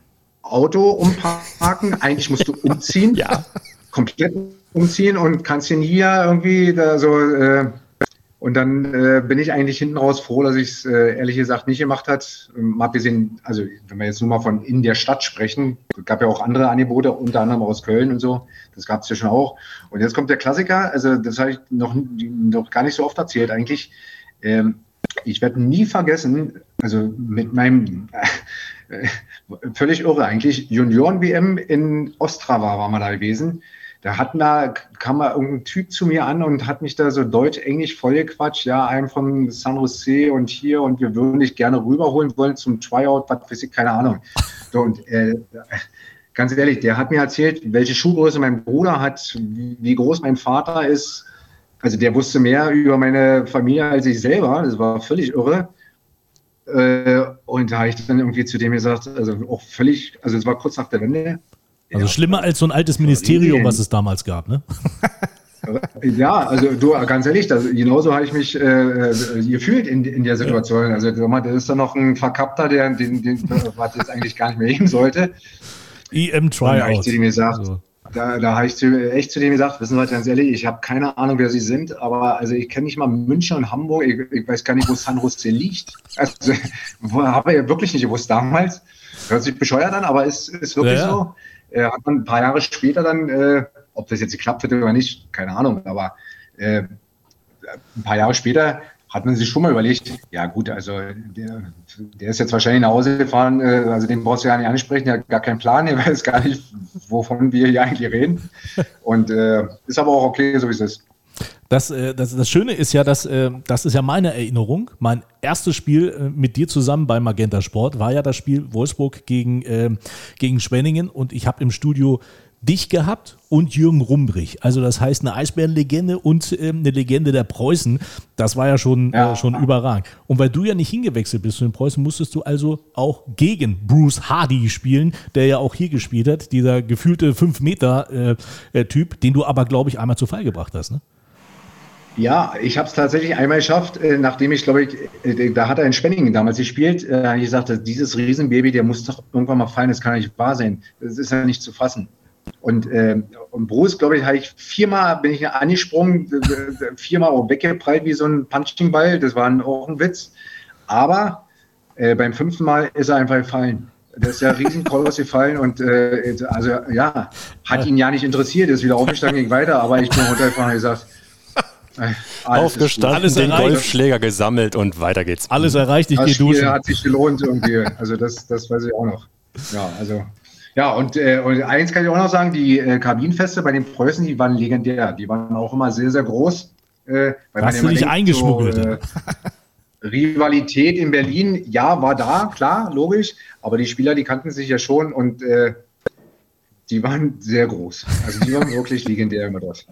Auto umparken. Eigentlich musst du umziehen. ja. Komplett umziehen und kannst ihn hier irgendwie da so. Äh, und dann äh, bin ich eigentlich hinten raus froh, dass ich es äh, ehrlich gesagt nicht gemacht hat. Ähm, mal abgesehen, also wenn wir jetzt nur mal von in der Stadt sprechen, gab ja auch andere Angebote, unter anderem aus Köln und so. Das gab es ja schon auch. Und jetzt kommt der Klassiker, also das habe ich noch, noch gar nicht so oft erzählt eigentlich. Ähm, ich werde nie vergessen, also mit meinem äh, völlig irre eigentlich, Junioren-WM in Ostrava war mal da gewesen da hat da kam mal irgendein Typ zu mir an und hat mich da so deutsch-englisch vollgequatscht, ja, einem von San Jose und hier und wir würden dich gerne rüberholen wollen zum Tryout, was weiß ich, keine Ahnung. So, und äh, ganz ehrlich, der hat mir erzählt, welche Schuhgröße mein Bruder hat, wie, wie groß mein Vater ist. Also der wusste mehr über meine Familie als ich selber. Das war völlig irre. Äh, und da habe ich dann irgendwie zu dem gesagt, also auch völlig, also es war kurz nach der Wende, also ja. schlimmer als so ein altes Ministerium, was es damals gab, ne? Ja, also du, ganz ehrlich, das, genauso habe ich mich äh, äh, gefühlt in, in der Situation. Also das ist dann noch ein Verkappter, der den, den, was jetzt eigentlich gar nicht mehr hin sollte. EM Tryout. Da habe ich zu dem gesagt, also. da, da habe ich zu, echt zu dem gesagt, wissen Sie, ganz ehrlich, ich habe keine Ahnung, wer Sie sind, aber also ich kenne nicht mal München und Hamburg, ich, ich weiß gar nicht, wo San Jose liegt. Also habe ich ja wirklich nicht gewusst damals. Hört sich bescheuert an, aber ist, ist wirklich ja, ja. so äh, hat man ein paar Jahre später dann, äh, ob das jetzt geklappt hätte oder nicht, keine Ahnung, aber äh, ein paar Jahre später hat man sich schon mal überlegt, ja gut, also der, der ist jetzt wahrscheinlich nach Hause gefahren, äh, also den brauchst du ja nicht ansprechen, der hat gar keinen Plan, der weiß gar nicht, wovon wir hier eigentlich reden. Und äh, ist aber auch okay, so wie es ist. Das, äh, das, das Schöne ist ja, dass äh, das ist ja meine Erinnerung. Mein erstes Spiel äh, mit dir zusammen bei Magenta Sport war ja das Spiel Wolfsburg gegen, äh, gegen Schwenningen und ich habe im Studio dich gehabt und Jürgen Rumbrich. Also das heißt eine Eisbärenlegende und ähm, eine Legende der Preußen. Das war ja schon, ja. Äh, schon überragend. Und weil du ja nicht hingewechselt bist zu den Preußen, musstest du also auch gegen Bruce Hardy spielen, der ja auch hier gespielt hat. Dieser gefühlte 5-Meter-Typ, äh, den du aber, glaube ich, einmal zu Fall gebracht hast. Ne? Ja, ich habe es tatsächlich einmal geschafft, äh, nachdem ich, glaube ich, äh, da hat er in Spenningen damals gespielt, äh, ich sagte, dieses Riesenbaby, der muss doch irgendwann mal fallen, das kann nicht wahr sein. Das ist ja nicht zu fassen. Und, äh, und Bruce, glaube ich, habe ich viermal bin ich angesprungen, viermal auch weggeprallt wie so ein Punchingball. Das war auch ein Witz. Aber äh, beim fünften Mal ist er einfach gefallen. Der ist ja riesenkoloss gefallen und äh, also ja, hat ihn ja nicht interessiert, ist wieder aufgestanden, ging weiter, aber ich bin runtergefahren und gesagt, Aufgestanden, alles den erreicht. Golfschläger gesammelt und weiter geht's. Alles erreicht, ich gehe duschen. hat sich gelohnt irgendwie. Also das, das weiß ich auch noch. Ja, also ja, und, äh, und eins kann ich auch noch sagen, die äh, Kabinenfeste bei den Preußen, die waren legendär. Die waren auch immer sehr, sehr groß. Äh, weil Hast du dich eingeschmuggelt? So, äh, Rivalität in Berlin, ja, war da, klar, logisch. Aber die Spieler, die kannten sich ja schon und äh, die waren sehr groß. Also die waren wirklich legendär immer dort.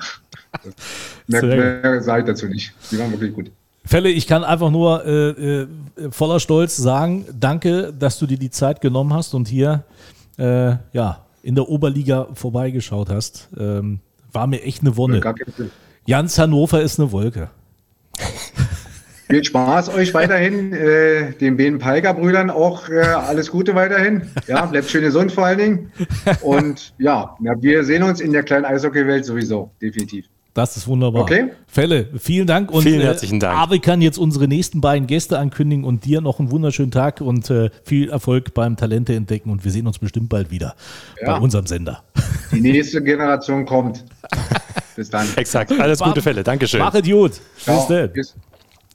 Mehr, mehr sage ich dazu nicht. Die waren wirklich gut. Fälle, ich kann einfach nur äh, äh, voller Stolz sagen, danke, dass du dir die Zeit genommen hast und hier äh, ja, in der Oberliga vorbeigeschaut hast. Ähm, war mir echt eine Wonne. Jans Hannover ist eine Wolke. Viel Spaß euch weiterhin, äh, den beiden Palger-Brüdern auch äh, alles Gute weiterhin. Ja, bleibt schön gesund vor allen Dingen. Und ja, wir sehen uns in der kleinen Eishockey-Welt sowieso, definitiv. Das ist wunderbar. Okay. Fälle, vielen Dank und vielen äh, herzlichen Dank. Avi kann jetzt unsere nächsten beiden Gäste ankündigen und dir noch einen wunderschönen Tag und äh, viel Erfolg beim Talente entdecken und wir sehen uns bestimmt bald wieder ja. bei unserem Sender. Die nächste Generation kommt. Bis dann. Exakt. Alles gute Fälle. Dankeschön. Mach Idiot. Bis dann.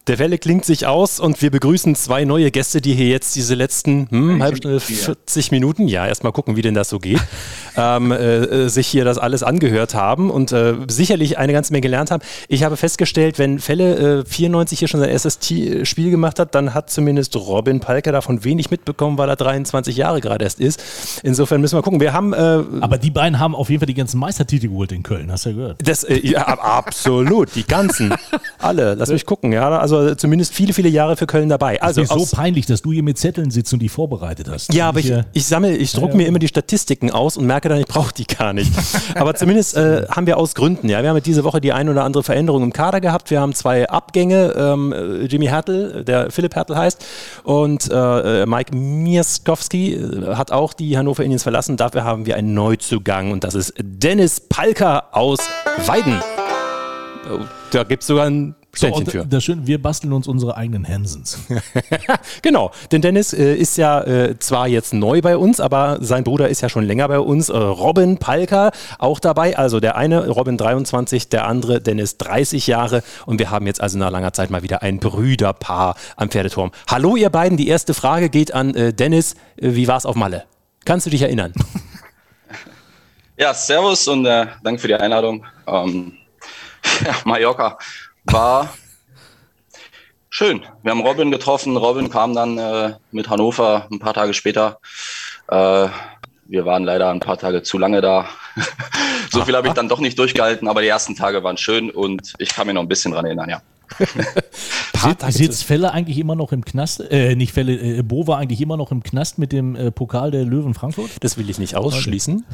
Der Welle klingt sich aus und wir begrüßen zwei neue Gäste, die hier jetzt diese letzten hm, halbe Stunde, 40 Minuten, ja, erstmal gucken, wie denn das so geht, ähm, äh, sich hier das alles angehört haben und äh, sicherlich eine ganze Menge gelernt haben. Ich habe festgestellt, wenn Fälle äh, 94 hier schon sein erstes T Spiel gemacht hat, dann hat zumindest Robin Palker davon wenig mitbekommen, weil er 23 Jahre gerade erst ist. Insofern müssen wir gucken. Wir haben. Äh, Aber die beiden haben auf jeden Fall die ganzen Meistertitel geholt in Köln, hast du ja gehört. Das, äh, ja, absolut, die ganzen. Alle. Lass mich gucken, ja. Also also zumindest viele, viele Jahre für Köln dabei. Also ist so peinlich, dass du hier mit Zetteln sitzt und die vorbereitet hast. Ja, aber ich, ich sammle, ich drucke ja, ja. mir immer die Statistiken aus und merke dann, ich brauche die gar nicht. aber zumindest äh, haben wir aus Gründen, ja, wir haben diese Woche die ein oder andere Veränderung im Kader gehabt. Wir haben zwei Abgänge, ähm, Jimmy Hertel, der Philipp Hertel heißt, und äh, äh Mike Mierskowski äh, hat auch die Hannover Indians verlassen. Dafür haben wir einen Neuzugang und das ist Dennis Palker aus Weiden. Oh, da gibt es sogar ein Ständchen so, für. Das schön, wir basteln uns unsere eigenen Hansens. genau, denn Dennis äh, ist ja äh, zwar jetzt neu bei uns, aber sein Bruder ist ja schon länger bei uns. Äh, Robin Palka auch dabei. Also der eine Robin 23, der andere Dennis 30 Jahre. Und wir haben jetzt also nach langer Zeit mal wieder ein Brüderpaar am Pferdeturm. Hallo ihr beiden, die erste Frage geht an äh, Dennis. Äh, wie war es auf Malle? Kannst du dich erinnern? Ja, servus und äh, danke für die Einladung. Ähm, ja, Mallorca war schön. Wir haben Robin getroffen. Robin kam dann äh, mit Hannover ein paar Tage später. Äh, wir waren leider ein paar Tage zu lange da. so viel habe ich dann doch nicht durchgehalten, aber die ersten Tage waren schön und ich kann mich noch ein bisschen dran erinnern, ja. Sitzt Fälle eigentlich immer noch im Knast? Äh, nicht Fälle, äh, Bo war eigentlich immer noch im Knast mit dem äh, Pokal der Löwen Frankfurt? Das will ich nicht ausschließen.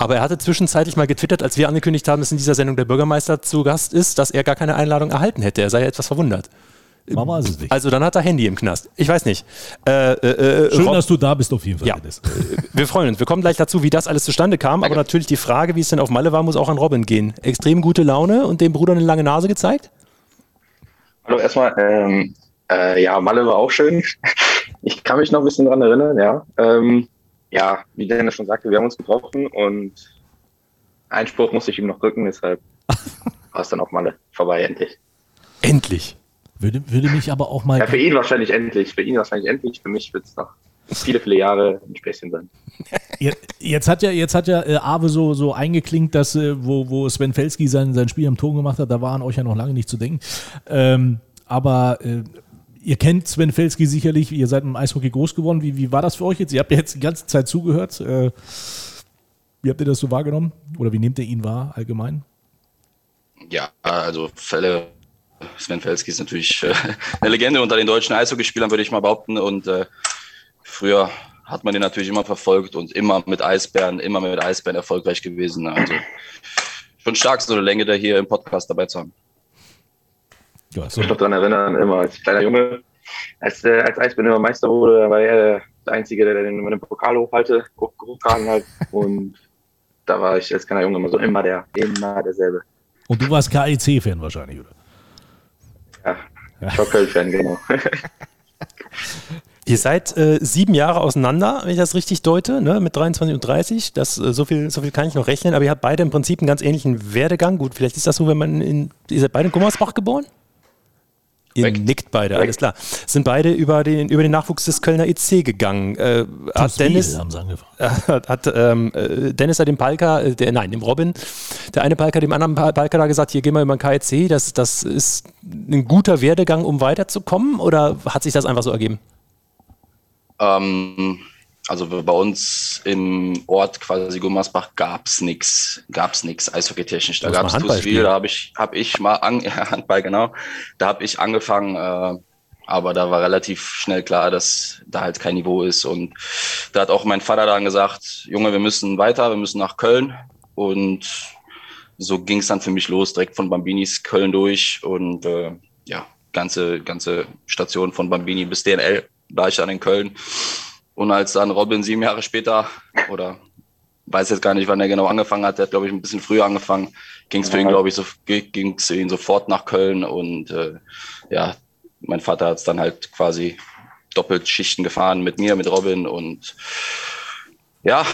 Aber er hatte zwischenzeitlich mal getwittert, als wir angekündigt haben, dass in dieser Sendung der Bürgermeister zu Gast ist, dass er gar keine Einladung erhalten hätte. Er sei etwas verwundert. Man weiß es nicht. Also dann hat er Handy im Knast. Ich weiß nicht. Äh, äh, äh Schön, Rob, dass du da bist auf jeden Fall. Ja. Wir freuen uns. Wir kommen gleich dazu, wie das alles zustande kam. Aber natürlich die Frage, wie es denn auf Malle war, muss auch an Robin gehen. Extrem gute Laune und dem Bruder eine lange Nase gezeigt? Hallo erstmal. Ähm, äh, ja, Malle war auch schön. Ich kann mich noch ein bisschen dran erinnern, ja. Ähm, ja, wie Dennis schon sagte, wir haben uns getroffen und Einspruch musste ich ihm noch drücken, deshalb war es dann auch mal vorbei, endlich. Endlich. Würde, würde mich aber auch mal. Ja, für ihn wahrscheinlich endlich. Für ihn wahrscheinlich endlich. Für mich wird es noch viele, viele Jahre ein Späßchen sein. Jetzt hat ja, jetzt hat ja äh, Ave so, so eingeklingt, dass, äh, wo, wo Sven Felski sein, sein Spiel am Ton gemacht hat, da war an euch ja noch lange nicht zu denken. Ähm, aber äh, ihr kennt Sven Felski sicherlich, ihr seid im Eishockey groß geworden. Wie, wie war das für euch jetzt? Ihr habt ja jetzt die ganze Zeit zugehört. Äh, wie habt ihr das so wahrgenommen? Oder wie nehmt ihr ihn wahr allgemein? Ja, also Fälle, Sven Felski ist natürlich äh, eine Legende unter den deutschen Eishockeyspielern, würde ich mal behaupten. Und äh, früher hat man den natürlich immer verfolgt und immer mit Eisbären, immer mit Eisbären erfolgreich gewesen. Also schon stark, so eine Länge da hier im Podcast dabei zu haben. Ja, so. Ich mich noch daran erinnern, immer als kleiner Junge, als, äh, als Eisbär immer Meister wurde, war er der Einzige, der den, den Pokal hochhalte, hoch, hochgehalten hat. Und da war ich als kleiner Junge immer so immer der, immer derselbe. Und du warst KIC-Fan wahrscheinlich, oder? Ja. Köln-Fan, genau. Ihr seid äh, sieben Jahre auseinander, wenn ich das richtig deute, ne? mit 23 und 30. Das, äh, so, viel, so viel kann ich noch rechnen, aber ihr habt beide im Prinzip einen ganz ähnlichen Werdegang. Gut, vielleicht ist das so, wenn man in. Ihr seid beide in Gummersbach geboren? Ihr Weg. nickt beide, Weg. alles klar. Sind beide über den, über den Nachwuchs des Kölner EC gegangen. Äh, hat Dennis, haben sie angefangen. Äh, hat ähm, äh, Dennis hat dem Palka, äh, der, nein, dem Robin, der eine Palka dem anderen Palka da gesagt, hier gehen wir über den KEC, das, das ist ein guter Werdegang, um weiterzukommen oder hat sich das einfach so ergeben? Ähm, also bei uns im Ort quasi Gummersbach gab es nichts, gab es nichts eishockeytechnisch. Da gab es zu viel, da habe ich, hab ich mal, an, ja, Handball genau, da habe ich angefangen, äh, aber da war relativ schnell klar, dass da halt kein Niveau ist. Und da hat auch mein Vater dann gesagt, Junge, wir müssen weiter, wir müssen nach Köln. Und so ging es dann für mich los, direkt von Bambinis Köln durch. Und äh, ja, ganze, ganze Station von Bambini bis DNL war ich dann in Köln und als dann Robin sieben Jahre später oder weiß jetzt gar nicht, wann er genau angefangen hat, der hat, glaube ich, ein bisschen früher angefangen, ging es für ihn, glaube ich, so, ging es für ihn sofort nach Köln und äh, ja, mein Vater hat es dann halt quasi doppelt Schichten gefahren mit mir, mit Robin und ja,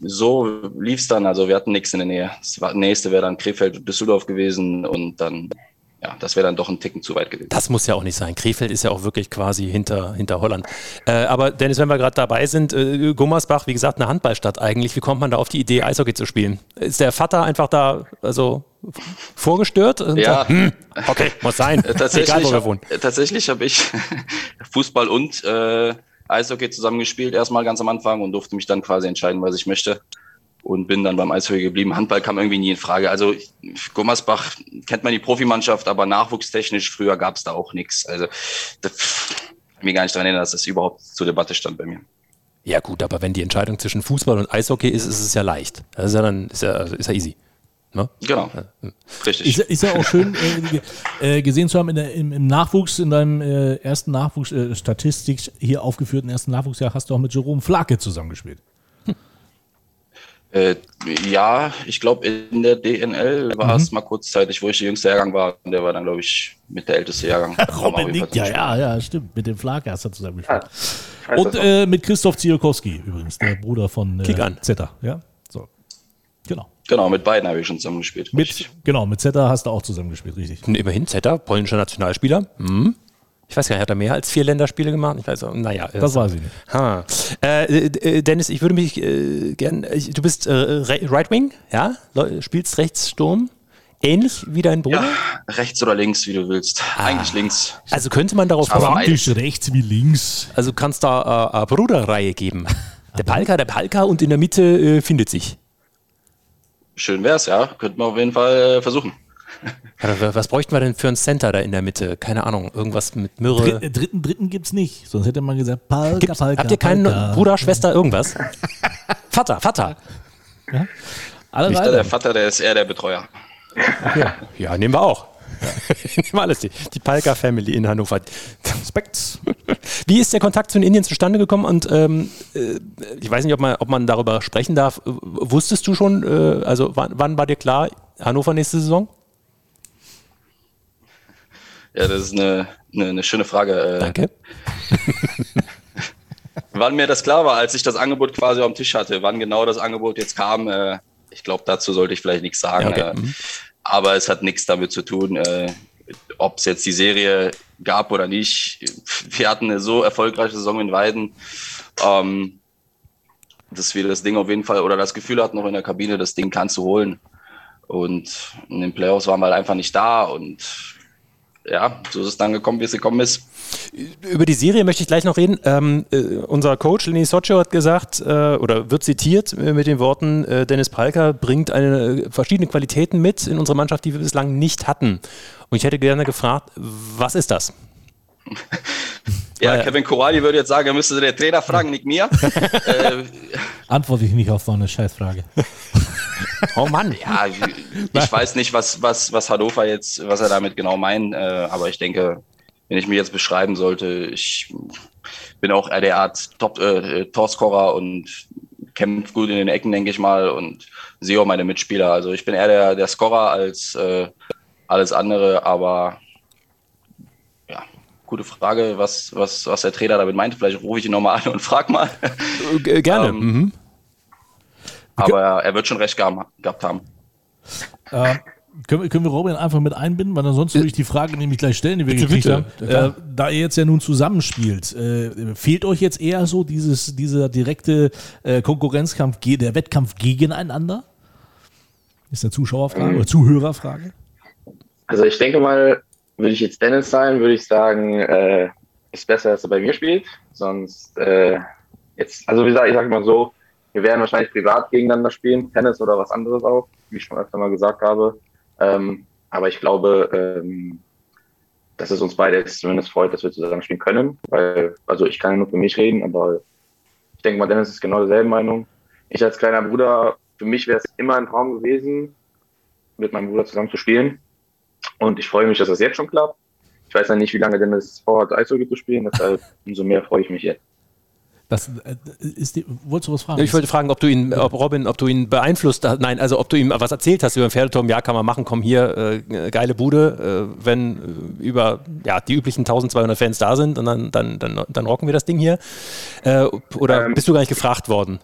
so lief es dann. Also wir hatten nichts in der Nähe. Das nächste wäre dann Krefeld, Düsseldorf gewesen und dann ja, das wäre dann doch ein Ticken zu weit gewesen. Das muss ja auch nicht sein. Krefeld ist ja auch wirklich quasi hinter, hinter Holland. Äh, aber Dennis, wenn wir gerade dabei sind, äh, Gummersbach, wie gesagt, eine Handballstadt eigentlich. Wie kommt man da auf die Idee, Eishockey zu spielen? Ist der Vater einfach da also vorgestört? ja. Sagt, hm, okay, muss sein. tatsächlich Egal, wo wir wohnen. Tatsächlich habe ich Fußball und äh, Eishockey zusammengespielt, erstmal ganz am Anfang und durfte mich dann quasi entscheiden, was ich möchte und bin dann beim Eishockey geblieben. Handball kam irgendwie nie in Frage. Also Gummersbach kennt man die Profimannschaft, aber nachwuchstechnisch früher gab es da auch nichts. Also das, ich mir gar nicht daran erinnern, dass das überhaupt zur Debatte stand bei mir. Ja gut, aber wenn die Entscheidung zwischen Fußball und Eishockey ist, ist es ja leicht. Das ist ja dann ist ja, ist ja easy. Ne? Genau, richtig. Ist, ist, ja auch schön äh, äh, gesehen zu haben in der, im, im, Nachwuchs, in deinem äh, ersten Nachwuchs, äh, Statistik hier aufgeführten ersten Nachwuchsjahr hast du auch mit Jerome Flake zusammengespielt. Äh, ja, ich glaube, in der DNL war es mhm. mal kurzzeitig, wo ich der jüngste Jahrgang war. Und der war dann, glaube ich, mit der älteste Jahrgang. Robin Nick, ja, ja, ja, stimmt. Mit dem Flake hast du zusammengespielt. Ja, und äh, mit Christoph Zielkowski übrigens, der Bruder von äh, Kick an. Zeta. Ja, so. Genau. Genau, mit beiden habe ich schon zusammengespielt. Mit, genau, mit Zeta hast du auch zusammengespielt, richtig. Und immerhin Zeta, polnischer Nationalspieler. Mhm. Ich weiß gar nicht, hat er mehr als vier Länderspiele gemacht? Ich weiß auch, naja. Das, das weiß ich nicht. Ha. Äh, äh, Dennis, ich würde mich äh, gern, du bist äh, Right Wing, ja? Spielst rechts Sturm? Ähnlich wie dein Bruder? Ja, rechts oder links, wie du willst. Ah. Eigentlich links. Also könnte man darauf Praktisch rechts wie links. Also kannst da äh, eine Bruderreihe geben. Der Palka, der Palka und in der Mitte äh, findet sich. Schön wär's, ja. Könnten wir auf jeden Fall versuchen. Was bräuchten wir denn für ein Center da in der Mitte? Keine Ahnung, irgendwas mit Myrrhe. Dr dritten, dritten gibt's nicht. Sonst hätte man gesagt, Palka, Gibt's, Palka, Habt ihr keinen Palka. Bruder, Schwester, irgendwas? Vater, Vater. Ja? Alle nicht der Vater, der ist eher der Betreuer. Okay. Ja, nehmen wir auch. nehmen wir alles, die, die Palka Family in Hannover. Respekt. Wie ist der Kontakt zu den Indiens zustande gekommen? Und ähm, äh, ich weiß nicht, ob man, ob man darüber sprechen darf. Wusstest du schon, äh, also wann, wann war dir klar, Hannover nächste Saison? Ja, das ist eine, eine, eine schöne Frage. Äh. Danke. wann mir das klar war, als ich das Angebot quasi auf dem Tisch hatte, wann genau das Angebot jetzt kam, äh, ich glaube, dazu sollte ich vielleicht nichts sagen. Ja, okay. mhm. Aber es hat nichts damit zu tun, ob es jetzt die Serie gab oder nicht. Wir hatten eine so erfolgreiche Saison in Weiden, ähm, dass wir das Ding auf jeden Fall oder das Gefühl hatten noch in der Kabine, das Ding kannst du holen. Und in den Playoffs waren wir halt einfach nicht da und ja, so ist es dann gekommen, wie es gekommen ist. Über die Serie möchte ich gleich noch reden. Ähm, äh, unser Coach Lenny Socho hat gesagt äh, oder wird zitiert äh, mit den Worten, äh, Dennis Palker bringt eine, äh, verschiedene Qualitäten mit in unserer Mannschaft, die wir bislang nicht hatten. Und ich hätte gerne gefragt, was ist das? ja, Kevin Coralli würde jetzt sagen, er müsste den Trainer fragen, nicht mir. Äh, Antworte ich nicht auf so eine Scheißfrage. Oh Mann. Ja, ich, weiß nicht, was, was, was Hannover jetzt, was er damit genau meint, äh, aber ich denke, wenn ich mir jetzt beschreiben sollte, ich bin auch der Art Top äh, Torscorer und kämpft gut in den Ecken, denke ich mal, und sehe auch meine Mitspieler. Also ich bin eher der, der Scorer als äh, alles andere, aber ja, gute Frage, was, was, was der Trainer damit meint. Vielleicht rufe ich ihn nochmal an und frage mal. Äh, gerne. ähm, mhm. Aber er wird schon recht gehabt haben. Äh, können, wir, können wir Robin einfach mit einbinden, weil ansonsten würde ich die Frage nämlich gleich stellen, die wir bitte, gekriegt bitte. haben. Äh, da ihr jetzt ja nun zusammenspielt, äh, fehlt euch jetzt eher so dieses, dieser direkte äh, Konkurrenzkampf, der Wettkampf gegeneinander? Ist eine Zuschauerfrage mhm. oder Zuhörerfrage? Also ich denke mal, würde ich jetzt Dennis sein, würde ich sagen, äh, ist besser, dass er bei mir spielt. Sonst äh, jetzt, also wie gesagt, ich sage mal so, wir werden wahrscheinlich privat gegeneinander spielen, Tennis oder was anderes auch, wie ich schon öfter mal gesagt habe. Ähm, aber ich glaube, ähm, dass es uns beide zumindest freut, dass wir zusammen spielen können. Weil, also ich kann nur für mich reden, aber ich denke mal, Dennis ist genau derselben Meinung. Ich als kleiner Bruder, für mich wäre es immer ein Traum gewesen, mit meinem Bruder zusammen zu spielen. Und ich freue mich, dass das jetzt schon klappt. Ich weiß ja nicht, wie lange Dennis vorhat, Eishockey zu spielen, deshalb umso mehr freue ich mich jetzt. Das äh, ist die, wolltest du was fragen? Ich wollte fragen, ob du ihn, ob Robin, ob du ihn beeinflusst hast. Nein, also ob du ihm was erzählt hast über den Pferdeturm. Ja, kann man machen. Komm hier, äh, geile Bude. Äh, wenn äh, über ja, die üblichen 1200 Fans da sind, und dann, dann, dann, dann rocken wir das Ding hier. Äh, oder ähm, bist du gar nicht gefragt worden?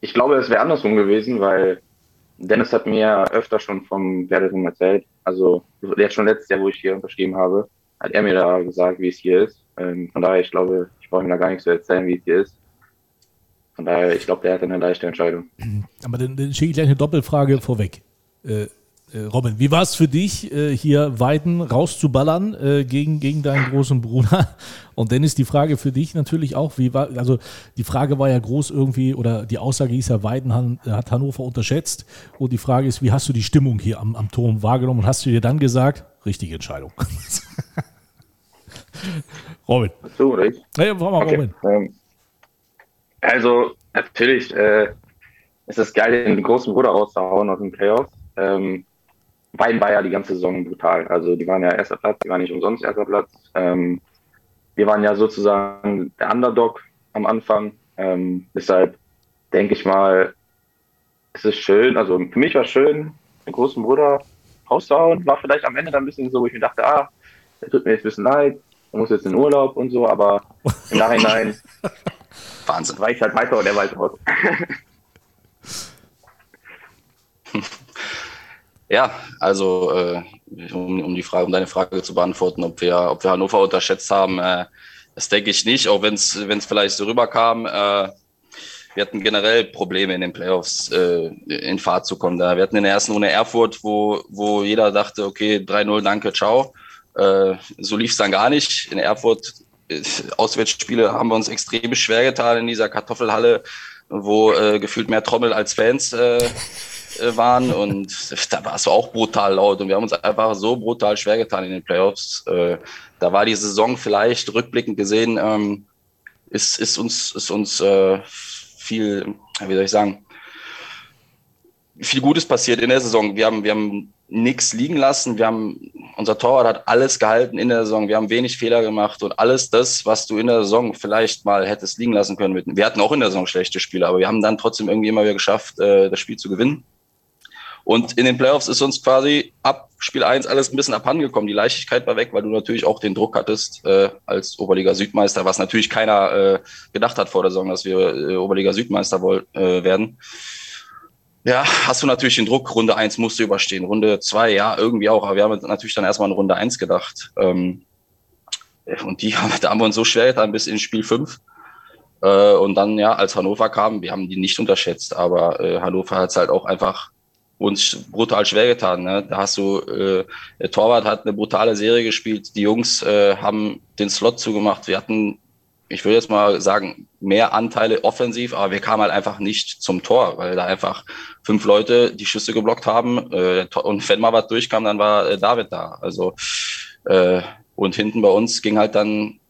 Ich glaube, es wäre andersrum gewesen, weil Dennis hat mir öfter schon vom Pferdeturm erzählt. Also jetzt schon letztes Jahr, wo ich hier unterschrieben habe, hat er mir da gesagt, wie es hier ist. Ähm, von daher, ich glaube, ich brauche ihm da gar nichts zu erzählen, wie es hier ist. Von daher, ich glaube, der hat eine leichte Entscheidung. Aber dann, dann schicke ich gleich eine Doppelfrage vorweg. Äh, äh, Robin, wie war es für dich, äh, hier Weiden rauszuballern äh, gegen, gegen deinen großen Bruder? Und dann ist die Frage für dich natürlich auch, wie war, also die Frage war ja groß irgendwie, oder die Aussage hieß ja, Weiden hat Hannover unterschätzt. Und die Frage ist, wie hast du die Stimmung hier am, am Turm wahrgenommen? Und hast du dir dann gesagt, richtige Entscheidung? Robin. So, oder ich? Nee, mal okay. Robin. Ähm, also, natürlich äh, ist es geil, den großen Bruder rauszuhauen aus den Playoffs. Ähm, Wein war ja die ganze Saison brutal. Also, die waren ja erster Platz, die waren nicht umsonst erster Platz. Ähm, wir waren ja sozusagen der Underdog am Anfang. Ähm, deshalb denke ich mal, es ist schön. Also, für mich war es schön, den großen Bruder rauszuhauen. War vielleicht am Ende dann ein bisschen so, wo ich mir dachte, ah, tut mir jetzt ein bisschen leid er muss jetzt in Urlaub und so, aber im Nachhinein Wahnsinn. war ich halt weiter und er weiß raus. ja, also äh, um, um, die Frage, um deine Frage zu beantworten, ob wir, ob wir Hannover unterschätzt haben, äh, das denke ich nicht, auch wenn es vielleicht so rüberkam. Äh, wir hatten generell Probleme in den Playoffs äh, in Fahrt zu kommen. Da wir hatten in der ersten Runde Erfurt, wo, wo jeder dachte, okay, 3-0, danke, ciao. Äh, so lief es dann gar nicht. In Erfurt, äh, Auswärtsspiele haben wir uns extrem schwer getan in dieser Kartoffelhalle, wo äh, gefühlt mehr Trommel als Fans äh, waren. Und da war es auch brutal laut. Und wir haben uns einfach so brutal schwer getan in den Playoffs. Da war die Saison vielleicht rückblickend gesehen, ähm, ist, ist uns, ist uns viel, wie soll ich sagen, viel Gutes passiert in der Saison. Wir haben, wir haben nichts liegen lassen. Wir haben, unser Torwart hat alles gehalten in der Saison. Wir haben wenig Fehler gemacht und alles das, was du in der Saison vielleicht mal hättest liegen lassen können. Wir hatten auch in der Saison schlechte Spiele, aber wir haben dann trotzdem irgendwie immer wieder geschafft, äh, das Spiel zu gewinnen. Und in den Playoffs ist uns quasi ab Spiel 1 alles ein bisschen abhandengekommen. Die Leichtigkeit war weg, weil du natürlich auch den Druck hattest äh, als Oberliga Südmeister, was natürlich keiner äh, gedacht hat vor der Saison, dass wir äh, Oberliga Südmeister woll, äh, werden. Ja, hast du natürlich den Druck, Runde eins musst du überstehen. Runde zwei, ja, irgendwie auch. Aber wir haben natürlich dann erstmal an Runde eins gedacht. Ähm, und die haben, da haben wir uns so schwer getan bis in Spiel fünf. Äh, und dann, ja, als Hannover kam, wir haben die nicht unterschätzt, aber äh, Hannover hat es halt auch einfach uns brutal schwer getan. Ne? Da hast du, äh, der Torwart hat eine brutale Serie gespielt, die Jungs äh, haben den Slot zugemacht. Wir hatten ich würde jetzt mal sagen, mehr Anteile offensiv, aber wir kamen halt einfach nicht zum Tor, weil da einfach fünf Leute die Schüsse geblockt haben äh, und wenn mal was durchkam, dann war äh, David da. Also äh, und hinten bei uns ging halt dann,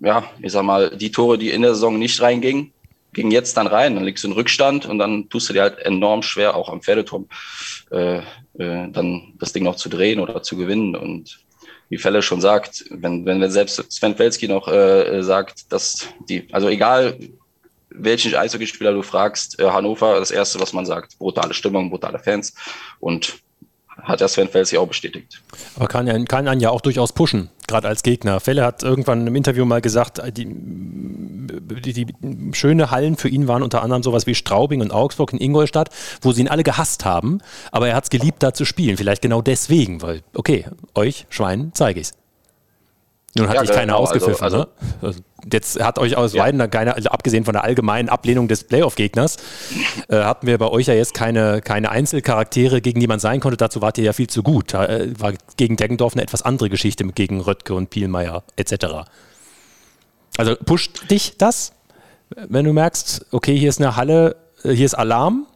ja, ich sag mal, die Tore, die in der Saison nicht reingingen, gingen jetzt dann rein. Dann liegst du in Rückstand und dann tust du dir halt enorm schwer, auch am Pferdeturm, äh, äh, dann das Ding noch zu drehen oder zu gewinnen. Und wie Felle schon sagt, wenn, wenn, wenn selbst Sven Felski noch äh, sagt, dass die, also egal welchen Eishockeyspieler du fragst, äh, Hannover, das erste, was man sagt, brutale Stimmung, brutale Fans und hat der Sven Fels ja auch bestätigt. Aber kann, ja, kann einen ja auch durchaus pushen, gerade als Gegner. Felle hat irgendwann im Interview mal gesagt, die, die, die, schöne Hallen für ihn waren unter anderem sowas wie Straubing und Augsburg in Ingolstadt, wo sie ihn alle gehasst haben, aber er hat es geliebt, da zu spielen. Vielleicht genau deswegen, weil, okay, euch, Schwein, zeige ich's. Nun hat ja, dich keiner genau, ausgepfiffen, also, also, ne? Also, jetzt hat euch aus ja. Weiden keine, also abgesehen von der allgemeinen Ablehnung des Playoff-Gegners, äh, hatten wir bei euch ja jetzt keine, keine Einzelcharaktere, gegen die man sein konnte. Dazu wart ihr ja viel zu gut. Äh, war gegen Deggendorf eine etwas andere Geschichte gegen Röttke und Pielmeier etc. Also pusht dich das, wenn du merkst, okay, hier ist eine Halle, äh, hier ist Alarm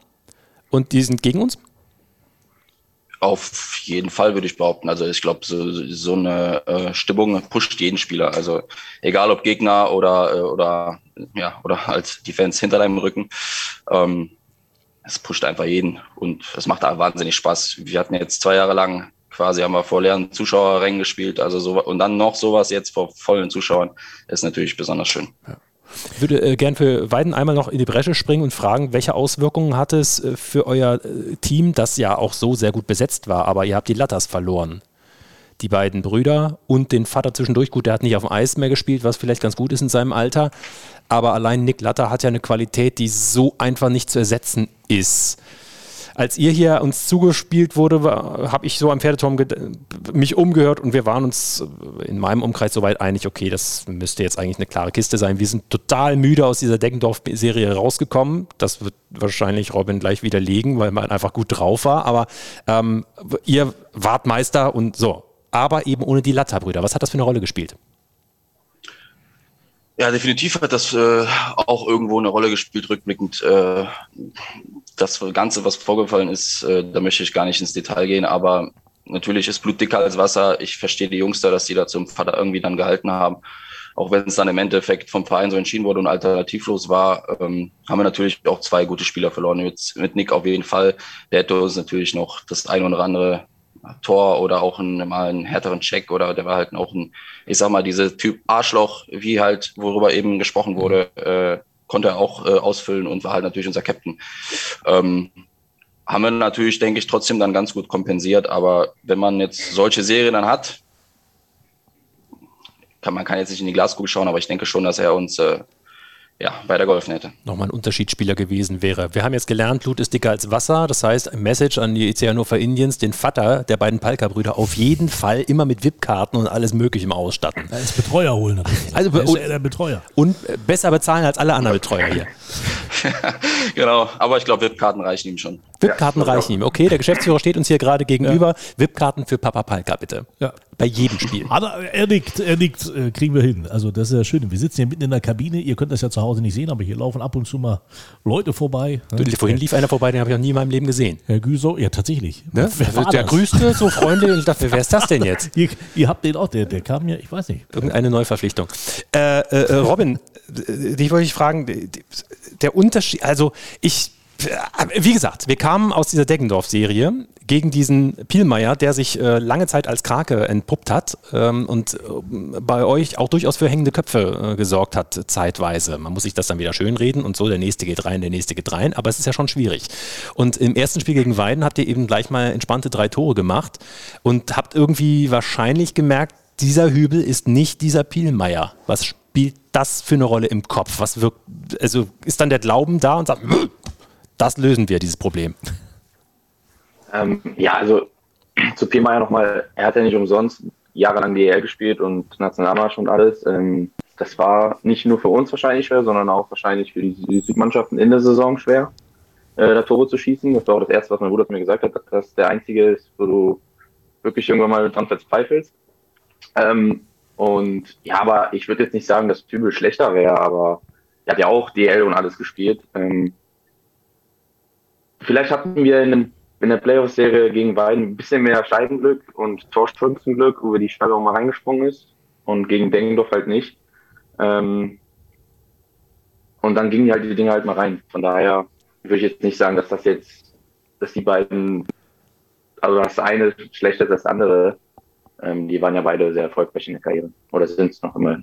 und die sind gegen uns? Auf jeden Fall würde ich behaupten. Also ich glaube, so, so eine äh, Stimmung pusht jeden Spieler. Also egal ob Gegner oder, äh, oder ja, oder halt die Fans hinter deinem Rücken. Ähm, es pusht einfach jeden und es macht da wahnsinnig Spaß. Wir hatten jetzt zwei Jahre lang quasi haben wir vor leeren Zuschauerrängen gespielt, also so und dann noch sowas jetzt vor vollen Zuschauern ist natürlich besonders schön. Ja. Ich würde äh, gern für Weiden einmal noch in die Bresche springen und fragen, welche Auswirkungen hat es äh, für euer äh, Team, das ja auch so sehr gut besetzt war, aber ihr habt die Latters verloren. Die beiden Brüder und den Vater zwischendurch. Gut, der hat nicht auf dem Eis mehr gespielt, was vielleicht ganz gut ist in seinem Alter. Aber allein Nick Latter hat ja eine Qualität, die so einfach nicht zu ersetzen ist als ihr hier uns zugespielt wurde, habe ich so am Pferdeturm mich umgehört und wir waren uns in meinem Umkreis soweit einig, okay, das müsste jetzt eigentlich eine klare Kiste sein. Wir sind total müde aus dieser Deckendorf-Serie rausgekommen. Das wird wahrscheinlich Robin gleich widerlegen, weil man einfach gut drauf war. Aber ähm, ihr wart Meister und so. Aber eben ohne die Latta-Brüder. Was hat das für eine Rolle gespielt? Ja, definitiv hat das äh, auch irgendwo eine Rolle gespielt, rückblickend. Äh, das Ganze, was vorgefallen ist, äh, da möchte ich gar nicht ins Detail gehen, aber natürlich ist Blut dicker als Wasser. Ich verstehe die Jungs da, dass die da zum Vater irgendwie dann gehalten haben. Auch wenn es dann im Endeffekt vom Verein so entschieden wurde und alternativlos war, ähm, haben wir natürlich auch zwei gute Spieler verloren. Mit, mit Nick auf jeden Fall. Der hätte uns natürlich noch das ein oder andere Tor oder auch ein, mal einen härteren Check oder der war halt auch ein, ich sag mal, diese Typ Arschloch, wie halt, worüber eben gesprochen wurde, äh, konnte er auch äh, ausfüllen und war halt natürlich unser Captain. Ähm, haben wir natürlich, denke ich, trotzdem dann ganz gut kompensiert, aber wenn man jetzt solche Serien dann hat, kann man kann jetzt nicht in die Glaskugel schauen, aber ich denke schon, dass er uns äh, ja, weitergeholfen hätte. Nochmal ein Unterschiedsspieler gewesen wäre. Wir haben jetzt gelernt, Blut ist dicker als Wasser. Das heißt, ein Message an die EC Hannover Indians, den Vater der beiden Palka-Brüder auf jeden Fall immer mit VIP-Karten und alles Mögliche ausstatten. Als Betreuer holen natürlich. Also, ist und, der Betreuer. Und besser bezahlen als alle anderen Betreuer hier. genau, aber ich glaube, VIP-Karten reichen ihm schon. VIP-Karten ja, reichen ihm. Okay, der Geschäftsführer steht uns hier gerade gegenüber. Ja. VIP-Karten für Papa Palka, bitte. Ja. Bei jedem Spiel. Aber er nickt, er nickt, äh, kriegen wir hin. Also das ist ja schön. Wir sitzen hier mitten in der Kabine. Ihr könnt das ja zu Hause nicht sehen, aber hier laufen ab und zu mal Leute vorbei. Du, vorhin lief einer vorbei, den habe ich noch nie in meinem Leben gesehen. Herr Güso, ja tatsächlich. Ne? Also der grüßte so freundlich und ich dachte, wer ist das denn jetzt? ihr, ihr, habt den auch, der, der kam mir, ich weiß nicht. Irgendeine Neuverpflichtung. Äh, äh, äh Robin, dich wollte ich fragen, der Unterschied, also ich wie gesagt, wir kamen aus dieser Deggendorf-Serie gegen diesen Pielmeier, der sich äh, lange Zeit als Krake entpuppt hat ähm, und äh, bei euch auch durchaus für hängende Köpfe äh, gesorgt hat, zeitweise. Man muss sich das dann wieder schönreden und so, der nächste geht rein, der nächste geht rein, aber es ist ja schon schwierig. Und im ersten Spiel gegen Weiden habt ihr eben gleich mal entspannte drei Tore gemacht und habt irgendwie wahrscheinlich gemerkt, dieser Hübel ist nicht dieser Pielmeier. Was spielt das für eine Rolle im Kopf? Was wirkt, also ist dann der Glauben da und sagt, das lösen wir, dieses Problem. Ähm, ja, also zu Pielmeier nochmal, er hat ja nicht umsonst jahrelang DL gespielt und Nationalmarsch und alles. Ähm, das war nicht nur für uns wahrscheinlich schwer, sondern auch wahrscheinlich für die Südmannschaften in der Saison schwer, äh, da Tore zu schießen. Das war auch das Erste, was mein Bruder mir gesagt hat, dass das der einzige ist, wo du wirklich irgendwann mal dran verzweifelst. Ähm, und ja, aber ich würde jetzt nicht sagen, dass Tübel schlechter wäre, aber er hat ja auch DL und alles gespielt. Ähm, vielleicht hatten wir in, in der Playoff-Serie gegen Weiden ein bisschen mehr Scheibenglück und Torstürzenglück, wo die Steigerung mal reingesprungen ist und gegen Dengendorf halt nicht. Ähm, und dann gingen halt die Dinge halt mal rein. Von daher würde ich jetzt nicht sagen, dass das jetzt, dass die beiden, also das eine schlechter als das andere. Ähm, die waren ja beide sehr erfolgreich in der Karriere. Oder sind es noch immer.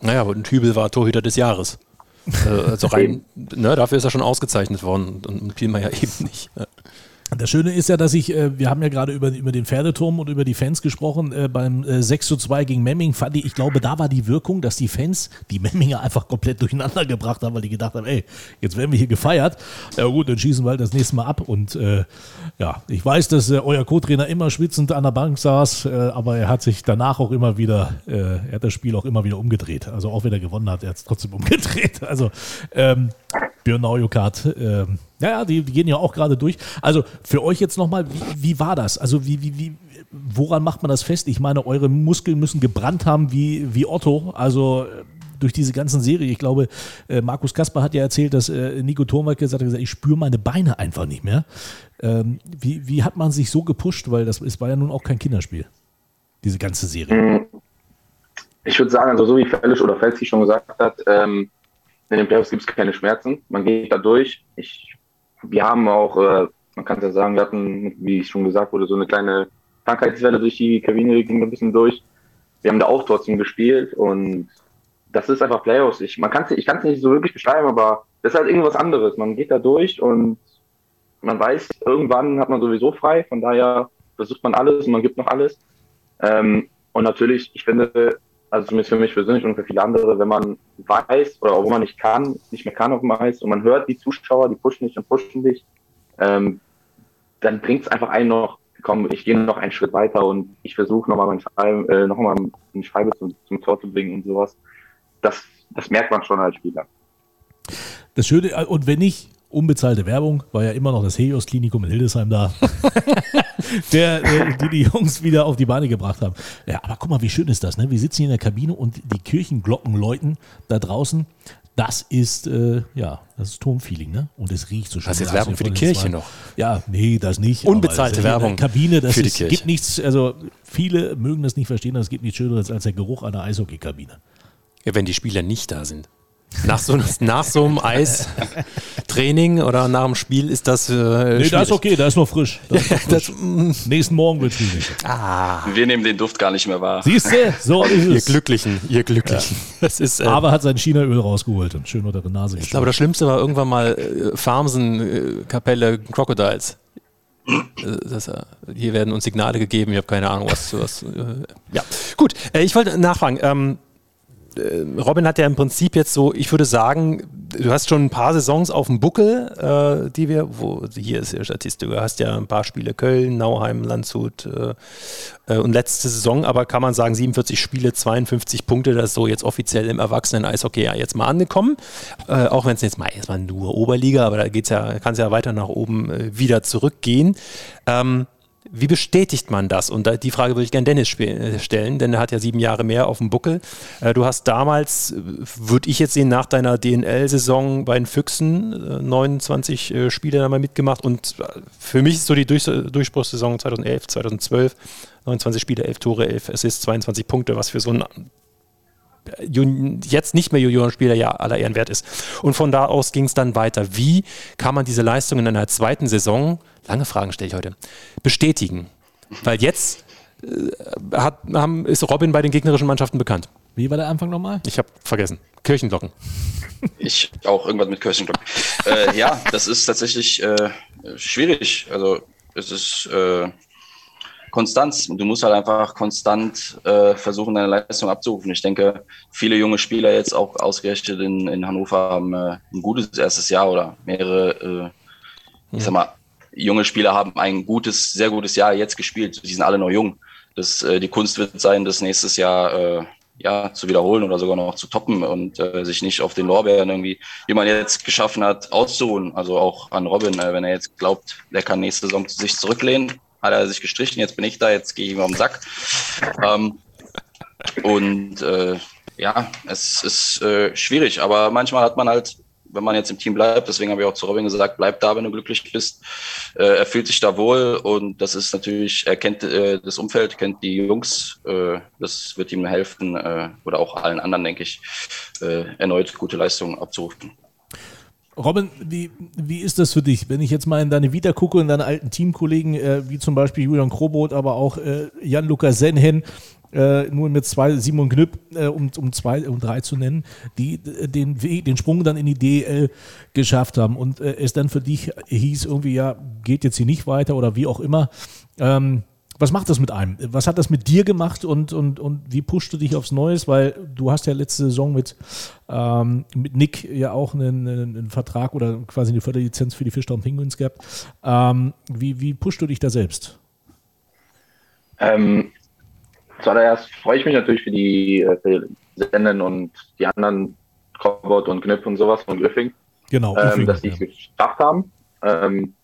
Naja, ein Tübel war Torhüter des Jahres. Äh, also rein, ne, dafür ist er schon ausgezeichnet worden und Pielmeier eben nicht. Das Schöne ist ja, dass ich, äh, wir haben ja gerade über, über den Pferdeturm und über die Fans gesprochen, äh, beim äh, 6 zu 2 gegen Memming fand ich, ich glaube, da war die Wirkung, dass die Fans die Memminger einfach komplett durcheinander gebracht haben, weil die gedacht haben, ey, jetzt werden wir hier gefeiert. Ja gut, dann schießen wir halt das nächste Mal ab und äh, ja, ich weiß, dass äh, euer Co-Trainer immer schwitzend an der Bank saß, äh, aber er hat sich danach auch immer wieder, er hat das Spiel auch immer wieder umgedreht. Also auch wenn er gewonnen hat, er hat es trotzdem umgedreht. Also ähm, Björn Naujokart, ähm, ja, ja, die, die, gehen ja auch gerade durch. Also für euch jetzt nochmal, wie, wie war das? Also wie, wie, wie, woran macht man das fest? Ich meine, eure Muskeln müssen gebrannt haben wie, wie Otto. Also äh, durch diese ganzen Serie. Ich glaube, äh, Markus Kasper hat ja erzählt, dass äh, Nico Thormacke gesagt hat, ich spüre meine Beine einfach nicht mehr. Ähm, wie, wie hat man sich so gepusht? Weil das es war ja nun auch kein Kinderspiel, diese ganze Serie. Ich würde sagen, also so wie Felix oder Felsi schon gesagt hat, ähm, in den Playoffs gibt es keine Schmerzen. Man geht da durch. Ich wir haben auch, äh, man kann es ja sagen, wir hatten, wie schon gesagt wurde, so eine kleine Krankheitswelle durch die Kabine, ging ein bisschen durch. Wir haben da auch trotzdem gespielt und das ist einfach Playoffs. Ich, man kann's, ich kann es nicht so wirklich beschreiben, aber das ist halt irgendwas anderes. Man geht da durch und man weiß, irgendwann hat man sowieso frei. Von daher versucht man alles und man gibt noch alles. Ähm, und natürlich, ich finde, also zumindest für mich persönlich und für viele andere, wenn man weiß oder wo man nicht kann, nicht mehr kann auf dem Eis und man hört die Zuschauer, die pushen dich und pushen dich, ähm, dann bringt es einfach einen noch, komm, ich gehe noch einen Schritt weiter und ich versuche nochmal meinen Scheibe, äh, noch mal eine Scheibe zum, zum Tor zu bringen und sowas. Das, das merkt man schon als Spieler. Das Schöne, äh, und wenn ich unbezahlte Werbung, war ja immer noch das Helios Klinikum in Hildesheim da, der, der, die die Jungs wieder auf die Beine gebracht haben. Ja, aber guck mal, wie schön ist das, ne? Wir sitzen hier in der Kabine und die Kirchenglocken läuten da draußen. Das ist, äh, ja, das ist Turmfeeling, ne? Und es riecht so schön. Das ist jetzt Werbung für die Kirche noch. Ja, nee, das nicht. Unbezahlte Werbung. Kabine, das für die ist, Kirche. gibt nichts, also viele mögen das nicht verstehen, aber es gibt nichts Schöneres als der Geruch einer Eishockeykabine. Ja, wenn die Spieler nicht da sind. Nach so, nach so einem Eistraining oder nach dem Spiel ist das. Äh, nee, da ist okay, da ist noch frisch. Ist noch frisch. das, Nächsten Morgen wird schwierig. Ah. Wir nehmen den Duft gar nicht mehr wahr. Siehst du? So ist es. Ihr Glücklichen, ihr Glücklichen. Ja. Das ist, äh, Aber hat sein Chinaöl rausgeholt und schön unter der Nase Ich glaube, das Schlimmste war irgendwann mal äh, Farmsen, äh, Kapelle, Crocodiles. Äh, das, äh, hier werden uns Signale gegeben, ich habe keine Ahnung, was. was äh, ja, gut. ich wollte nachfragen. Ähm, äh, Robin hat ja im Prinzip jetzt so, ich würde sagen, du hast schon ein paar Saisons auf dem Buckel, äh, die wir, wo hier ist ja Statistik, du hast ja ein paar Spiele Köln, Nauheim, Landshut äh, äh und letzte Saison, aber kann man sagen, 47 Spiele, 52 Punkte, das ist so jetzt offiziell im Erwachsenen-Eishockey ja jetzt mal angekommen. Äh, auch wenn es jetzt mal erstmal nur Oberliga, aber da geht's ja, kann es ja weiter nach oben äh, wieder zurückgehen. Ähm, wie bestätigt man das? Und die Frage würde ich gerne Dennis äh, stellen, denn er hat ja sieben Jahre mehr auf dem Buckel. Äh, du hast damals, äh, würde ich jetzt sehen, nach deiner DNL-Saison bei den Füchsen 29 Spiele einmal mitgemacht und für mich ist so die Durchbruchssaison 2011, 2012, 29 Spiele, 11 Tore, 11 Assists, 22 Punkte, was für so ein jetzt nicht mehr Juniorenspieler ja aller Ehren wert ist. Und von da aus ging es dann weiter. Wie kann man diese Leistung in einer zweiten Saison, lange Fragen stelle ich heute, bestätigen? Weil jetzt äh, hat, haben, ist Robin bei den gegnerischen Mannschaften bekannt. Wie war der Anfang nochmal? Ich habe vergessen. Kirchenglocken. Ich auch irgendwas mit Kirchenglocken. äh, ja, das ist tatsächlich äh, schwierig. Also es ist äh, Konstanz. Du musst halt einfach konstant äh, versuchen, deine Leistung abzurufen. Ich denke, viele junge Spieler jetzt auch ausgerechnet in, in Hannover haben äh, ein gutes erstes Jahr oder mehrere, äh, ich sag mal, junge Spieler haben ein gutes, sehr gutes Jahr jetzt gespielt. Die sind alle noch jung. Das, äh, die Kunst wird sein, das nächstes Jahr äh, ja, zu wiederholen oder sogar noch zu toppen und äh, sich nicht auf den Lorbeeren irgendwie, wie man jetzt geschaffen hat, auszuruhen. Also auch an Robin, äh, wenn er jetzt glaubt, der kann nächste Saison sich zurücklehnen, hat er sich gestrichen, jetzt bin ich da, jetzt gehe ich ihm auf den Sack. Ähm, und äh, ja, es ist äh, schwierig, aber manchmal hat man halt, wenn man jetzt im Team bleibt, deswegen habe ich auch zu Robin gesagt, bleib da, wenn du glücklich bist. Äh, er fühlt sich da wohl und das ist natürlich, er kennt äh, das Umfeld, kennt die Jungs, äh, das wird ihm helfen äh, oder auch allen anderen, denke ich, erneut gute Leistungen abzurufen. Robin, wie, wie ist das für dich, wenn ich jetzt mal in deine Vita gucke, in deine alten Teamkollegen, äh, wie zum Beispiel Julian Krobot, aber auch äh, Jan-Lukas Senhen, äh, nur mit zwei, Simon Knüpp, äh, um, um zwei, um drei zu nennen, die äh, den den Sprung dann in die DL geschafft haben und äh, es dann für dich hieß irgendwie, ja, geht jetzt hier nicht weiter oder wie auch immer. Ähm, was macht das mit einem? Was hat das mit dir gemacht und, und, und wie pusht du dich aufs Neues? Weil du hast ja letzte Saison mit, ähm, mit Nick ja auch einen, einen, Vertrag oder quasi eine Förderlizenz für die Fischtown Penguins gehabt. Ähm, wie, wie pusht du dich da selbst? Ähm, zuallererst freue ich mich natürlich für die, für Senden und die anderen Cobbot und Knip und sowas von Griffing. Genau, ähm, dass die es ja. geschafft haben. Ähm,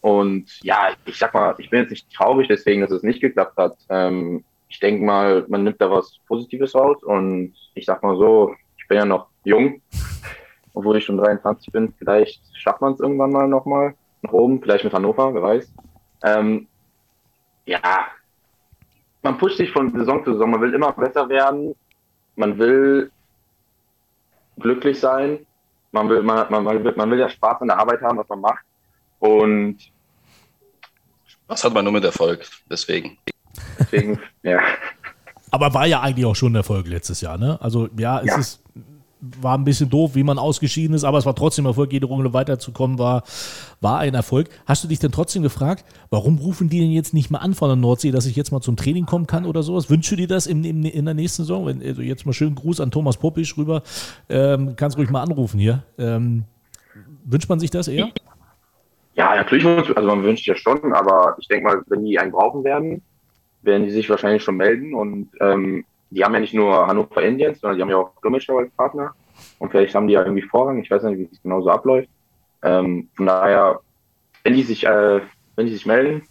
und ja, ich sag mal, ich bin jetzt nicht traurig deswegen, dass es nicht geklappt hat. Ähm, ich denke mal, man nimmt da was Positives raus und ich sag mal so, ich bin ja noch jung, obwohl ich schon 23 bin. Vielleicht schafft man es irgendwann mal nochmal nach oben, vielleicht mit Hannover, wer weiß. Ähm, ja, man pusht sich von Saison zu Saison, man will immer besser werden, man will glücklich sein, man will, man, man, man, will, man will ja Spaß an der Arbeit haben, was man macht. Und was hat man nur mit Erfolg, deswegen. Deswegen, ja. Aber war ja eigentlich auch schon ein Erfolg letztes Jahr, ne? Also ja, es ja. ist war ein bisschen doof, wie man ausgeschieden ist, aber es war trotzdem Erfolg. Jede Runde weiterzukommen war, war ein Erfolg. Hast du dich denn trotzdem gefragt, warum rufen die denn jetzt nicht mal an von der Nordsee, dass ich jetzt mal zum Training kommen kann oder sowas? Wünschst du dir das in, in, in der nächsten Saison? Wenn, also jetzt mal schönen Gruß an Thomas Poppisch rüber. Ähm, kannst ruhig mal anrufen hier. Ähm, wünscht man sich das eher? Ja, natürlich, also man wünscht ja schon, aber ich denke mal, wenn die einen brauchen werden, werden die sich wahrscheinlich schon melden und ähm, die haben ja nicht nur Hannover Indians, sondern die haben ja auch Grimmitschau als Partner. Und vielleicht haben die ja irgendwie Vorrang. Ich weiß nicht, wie es genau so abläuft. Ähm, von daher, wenn die sich, äh, wenn die sich melden,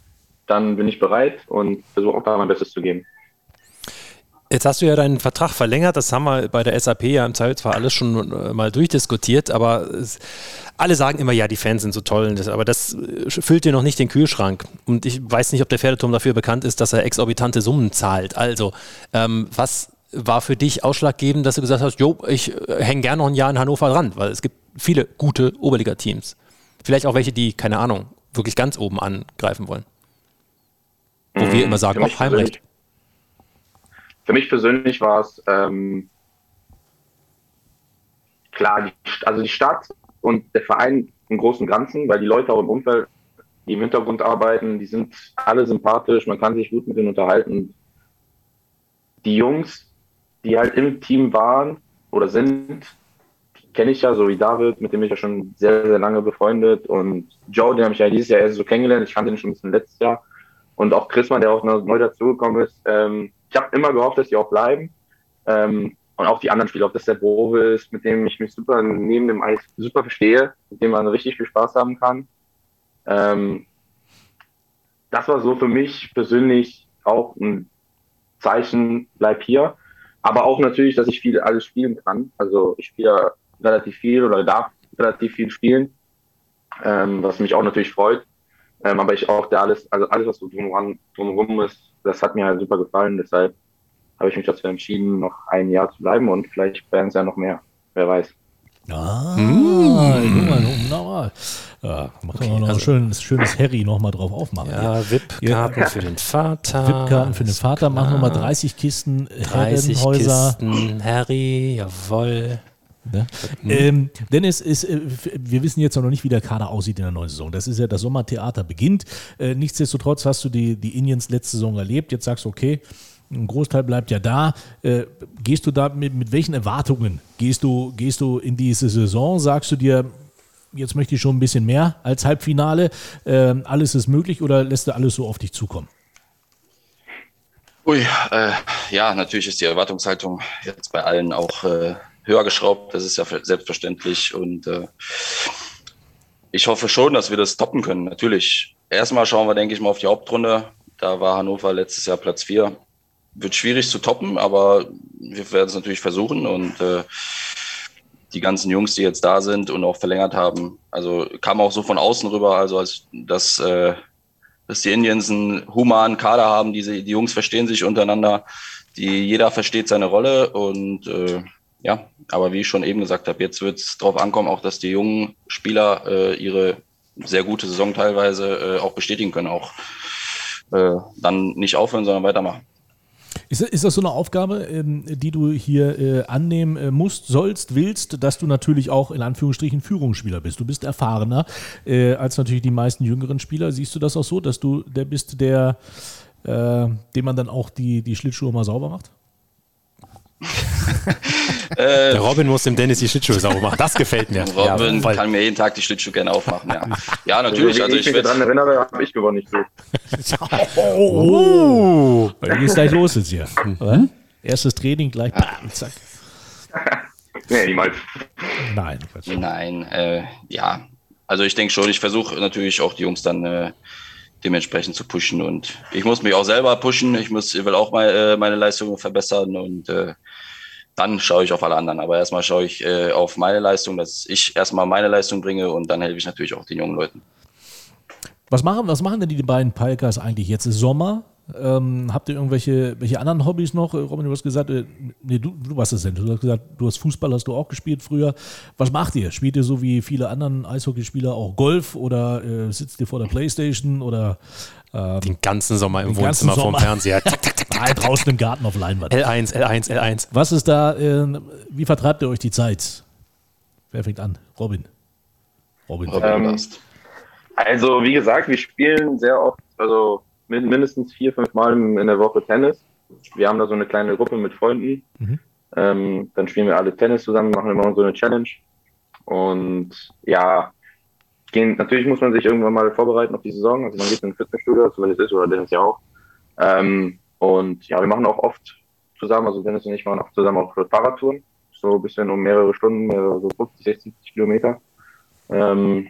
dann bin ich bereit und versuche auch da mein Bestes zu geben. Jetzt hast du ja deinen Vertrag verlängert, das haben wir bei der SAP ja im Zweifelsfall alles schon äh, mal durchdiskutiert, aber es, alle sagen immer, ja, die Fans sind so toll, aber das äh, füllt dir noch nicht den Kühlschrank. Und ich weiß nicht, ob der Pferdeturm dafür bekannt ist, dass er exorbitante Summen zahlt. Also, ähm, was war für dich ausschlaggebend, dass du gesagt hast, jo, ich äh, hänge gerne noch ein Jahr in Hannover dran, weil es gibt viele gute Oberliga-Teams. Vielleicht auch welche, die, keine Ahnung, wirklich ganz oben angreifen wollen. Wo mmh, wir immer sagen, auch Heimrecht. Für mich persönlich war es ähm, klar, die, also die Stadt und der Verein im Großen und Ganzen, weil die Leute auch im Umfeld, die im Hintergrund arbeiten, die sind alle sympathisch, man kann sich gut mit denen unterhalten. Die Jungs, die halt im Team waren oder sind, kenne ich ja, so wie David, mit dem ich ja schon sehr, sehr lange befreundet und Joe, den habe ich ja dieses Jahr erst so kennengelernt, ich kannte ihn schon ein bisschen letztes Jahr und auch Chrisman, der auch neu dazugekommen ist, ähm, ich habe immer gehofft, dass die auch bleiben. Ähm, und auch die anderen Spieler, ob das der Bove ist, mit dem ich mich super neben dem Eis super verstehe, mit dem man richtig viel Spaß haben kann. Ähm, das war so für mich persönlich auch ein Zeichen, bleib hier. Aber auch natürlich, dass ich viel alles spielen kann. Also ich spiele relativ viel oder darf relativ viel spielen, ähm, was mich auch natürlich freut. Ähm, aber ich auch der alles, also alles, was so drumherum, drumherum ist, das hat mir halt super gefallen. Deshalb habe ich mich dazu entschieden, noch ein Jahr zu bleiben und vielleicht werden es ja noch mehr. Wer weiß. Ah, mmh. mal, nochmal. Ja, machen okay, wir noch also, ein schönes, schönes Harry nochmal drauf aufmachen. Ja, VIP-Karten ja. für den Vater. VIP-Karten für den Vater. Machen wir mal 30 Kisten 30 Herrenhäuser. Kisten Harry, jawoll. Ne? Mhm. Ähm, denn es ist, äh, wir wissen jetzt noch nicht, wie der Kader aussieht in der neuen Saison. Das ist ja, das Sommertheater beginnt. Äh, nichtsdestotrotz hast du die, die Indians letzte Saison erlebt. Jetzt sagst du, okay, ein Großteil bleibt ja da. Äh, gehst du da mit, mit welchen Erwartungen gehst du, gehst du in diese Saison? Sagst du dir, jetzt möchte ich schon ein bisschen mehr als Halbfinale? Alles ist möglich oder lässt du alles so auf dich zukommen? Ui, äh, ja, natürlich ist die Erwartungshaltung jetzt bei allen auch äh, höher geschraubt. Das ist ja selbstverständlich. Und äh, ich hoffe schon, dass wir das toppen können. Natürlich. Erstmal schauen wir, denke ich mal, auf die Hauptrunde. Da war Hannover letztes Jahr Platz 4. Wird schwierig zu toppen, aber wir werden es natürlich versuchen. Und äh, die ganzen Jungs, die jetzt da sind und auch verlängert haben, also kam auch so von außen rüber, also als dass, äh, dass die Indians einen humanen Kader haben. Diese, die Jungs verstehen sich untereinander. Die, jeder versteht seine Rolle und äh, ja, aber wie ich schon eben gesagt habe, jetzt wird es darauf ankommen, auch dass die jungen Spieler äh, ihre sehr gute Saison teilweise äh, auch bestätigen können, auch äh, dann nicht aufhören, sondern weitermachen. Ist, ist das so eine Aufgabe, ähm, die du hier äh, annehmen äh, musst, sollst, willst, dass du natürlich auch in Anführungsstrichen Führungsspieler bist? Du bist erfahrener äh, als natürlich die meisten jüngeren Spieler. Siehst du das auch so, dass du der bist, der, äh, dem man dann auch die, die Schlittschuhe mal sauber macht? Äh, der Robin muss dem Dennis die Schlittschuhe sauber machen. Das gefällt mir. Robin ja, kann mir jeden Tag die Schlittschuhe gerne aufmachen. Ja, ja natürlich. Also, ich, ich mich daran erinnere, habe ich gewonnen, nicht so. oh, oh. Geht's gleich los jetzt hier. Oder? Erstes Training gleich. Bam, zack. nee, niemals. Nein, Quatsch. Nein, äh, ja. Also ich denke schon, ich versuche natürlich auch die Jungs dann äh, dementsprechend zu pushen und ich muss mich auch selber pushen. Ich muss, ich will auch mal, äh, meine Leistungen verbessern und äh, dann schaue ich auf alle anderen. Aber erstmal schaue ich äh, auf meine Leistung, dass ich erstmal meine Leistung bringe und dann helfe ich natürlich auch den jungen Leuten. Was machen, was machen denn die beiden Palkas eigentlich? Jetzt ist Sommer. Ähm, habt ihr irgendwelche welche anderen Hobbys noch? Robin, du hast gesagt, äh, nee, du, du warst es denn. Du hast gesagt, du hast Fußball, hast du auch gespielt früher. Was macht ihr? Spielt ihr so wie viele anderen Eishockeyspieler auch Golf oder äh, sitzt ihr vor der Playstation oder ähm, Den ganzen Sommer im Wohnzimmer vorm Fernseher. Nein, draußen im Garten auf Leinwand. L1, L1, L1. Was ist da, äh, wie vertreibt ihr euch die Zeit? Wer fängt an? Robin. Robin. Ähm, also, wie gesagt, wir spielen sehr oft, also mindestens vier, fünf Mal in der Woche Tennis. Wir haben da so eine kleine Gruppe mit Freunden. Mhm. Ähm, dann spielen wir alle Tennis zusammen, machen immer so eine Challenge. Und ja, gehen, natürlich muss man sich irgendwann mal vorbereiten auf die Saison. Also man geht in ein Fitnessstudio, es ist, oder Dennis ja auch. Ähm, und ja, wir machen auch oft zusammen, also Dennis und ich machen auch zusammen auch Fahrradtouren. So ein bisschen um mehrere Stunden, mehrere, so 50, 60 Kilometer. Ähm,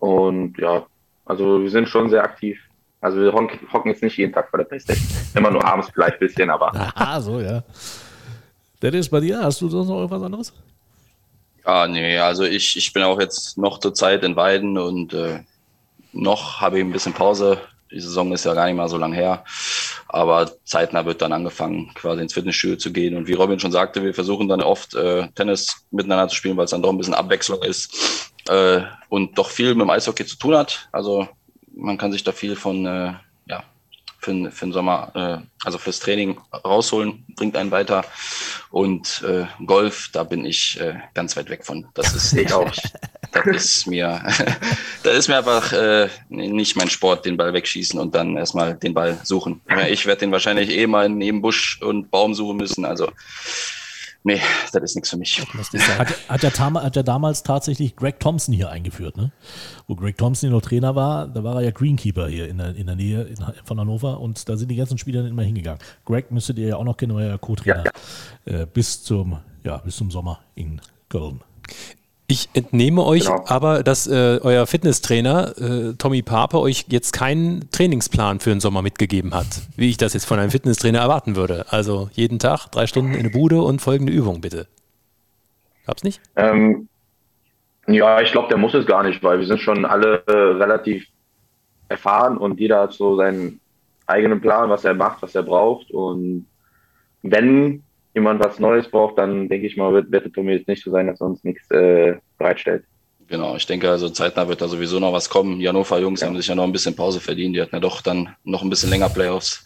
und ja, also wir sind schon sehr aktiv. Also wir hocken jetzt nicht jeden Tag vor der Playstation. Immer nur abends vielleicht ein bisschen, aber. Ah, so, ja. Dennis, bei dir, hast du sonst noch irgendwas anderes? Ah, nee, also ich, ich bin auch jetzt noch zur Zeit in Weiden und äh, noch habe ich ein bisschen Pause. Die Saison ist ja gar nicht mal so lang her. Aber zeitnah wird dann angefangen, quasi ins Fitnessstudio zu gehen. Und wie Robin schon sagte, wir versuchen dann oft äh, Tennis miteinander zu spielen, weil es dann doch ein bisschen Abwechslung ist äh, und doch viel mit dem Eishockey zu tun hat. Also man kann sich da viel von äh, für, für den Sommer, äh, also fürs Training rausholen, bringt einen weiter. Und äh, Golf, da bin ich äh, ganz weit weg von. Das ist, glaube ich, das ist mir, das ist mir einfach äh, nicht mein Sport, den Ball wegschießen und dann erstmal den Ball suchen. Ich werde den wahrscheinlich eh mal neben Busch und Baum suchen müssen. Also nee, das ist nichts für mich. Hat, hat, ja, hat ja damals tatsächlich Greg Thompson hier eingeführt, ne? Wo Greg Thompson noch Trainer war, da war er ja Greenkeeper hier in der, in der Nähe in, von Hannover und da sind die ganzen Spieler immer hingegangen. Greg müsstet ihr ja auch noch kennen, war ja Co-Trainer ja, ja. äh, bis, zum, ja, bis zum Sommer in Köln. Ich entnehme euch genau. aber, dass äh, euer Fitnesstrainer äh, Tommy Pape euch jetzt keinen Trainingsplan für den Sommer mitgegeben hat, wie ich das jetzt von einem Fitnesstrainer erwarten würde. Also jeden Tag drei Stunden in der Bude und folgende Übung bitte. Gab's nicht? Ähm, ja, ich glaube, der muss es gar nicht, weil wir sind schon alle äh, relativ erfahren und jeder hat so seinen eigenen Plan, was er macht, was er braucht. Und wenn jemand was Neues braucht, dann denke ich mal, wird, wird Tommy jetzt nicht so sein, dass er uns nichts äh, bereitstellt. Genau, ich denke, also zeitnah wird da sowieso noch was kommen. Die Hannover-Jungs ja. haben sich ja noch ein bisschen Pause verdient. Die hatten ja doch dann noch ein bisschen länger Playoffs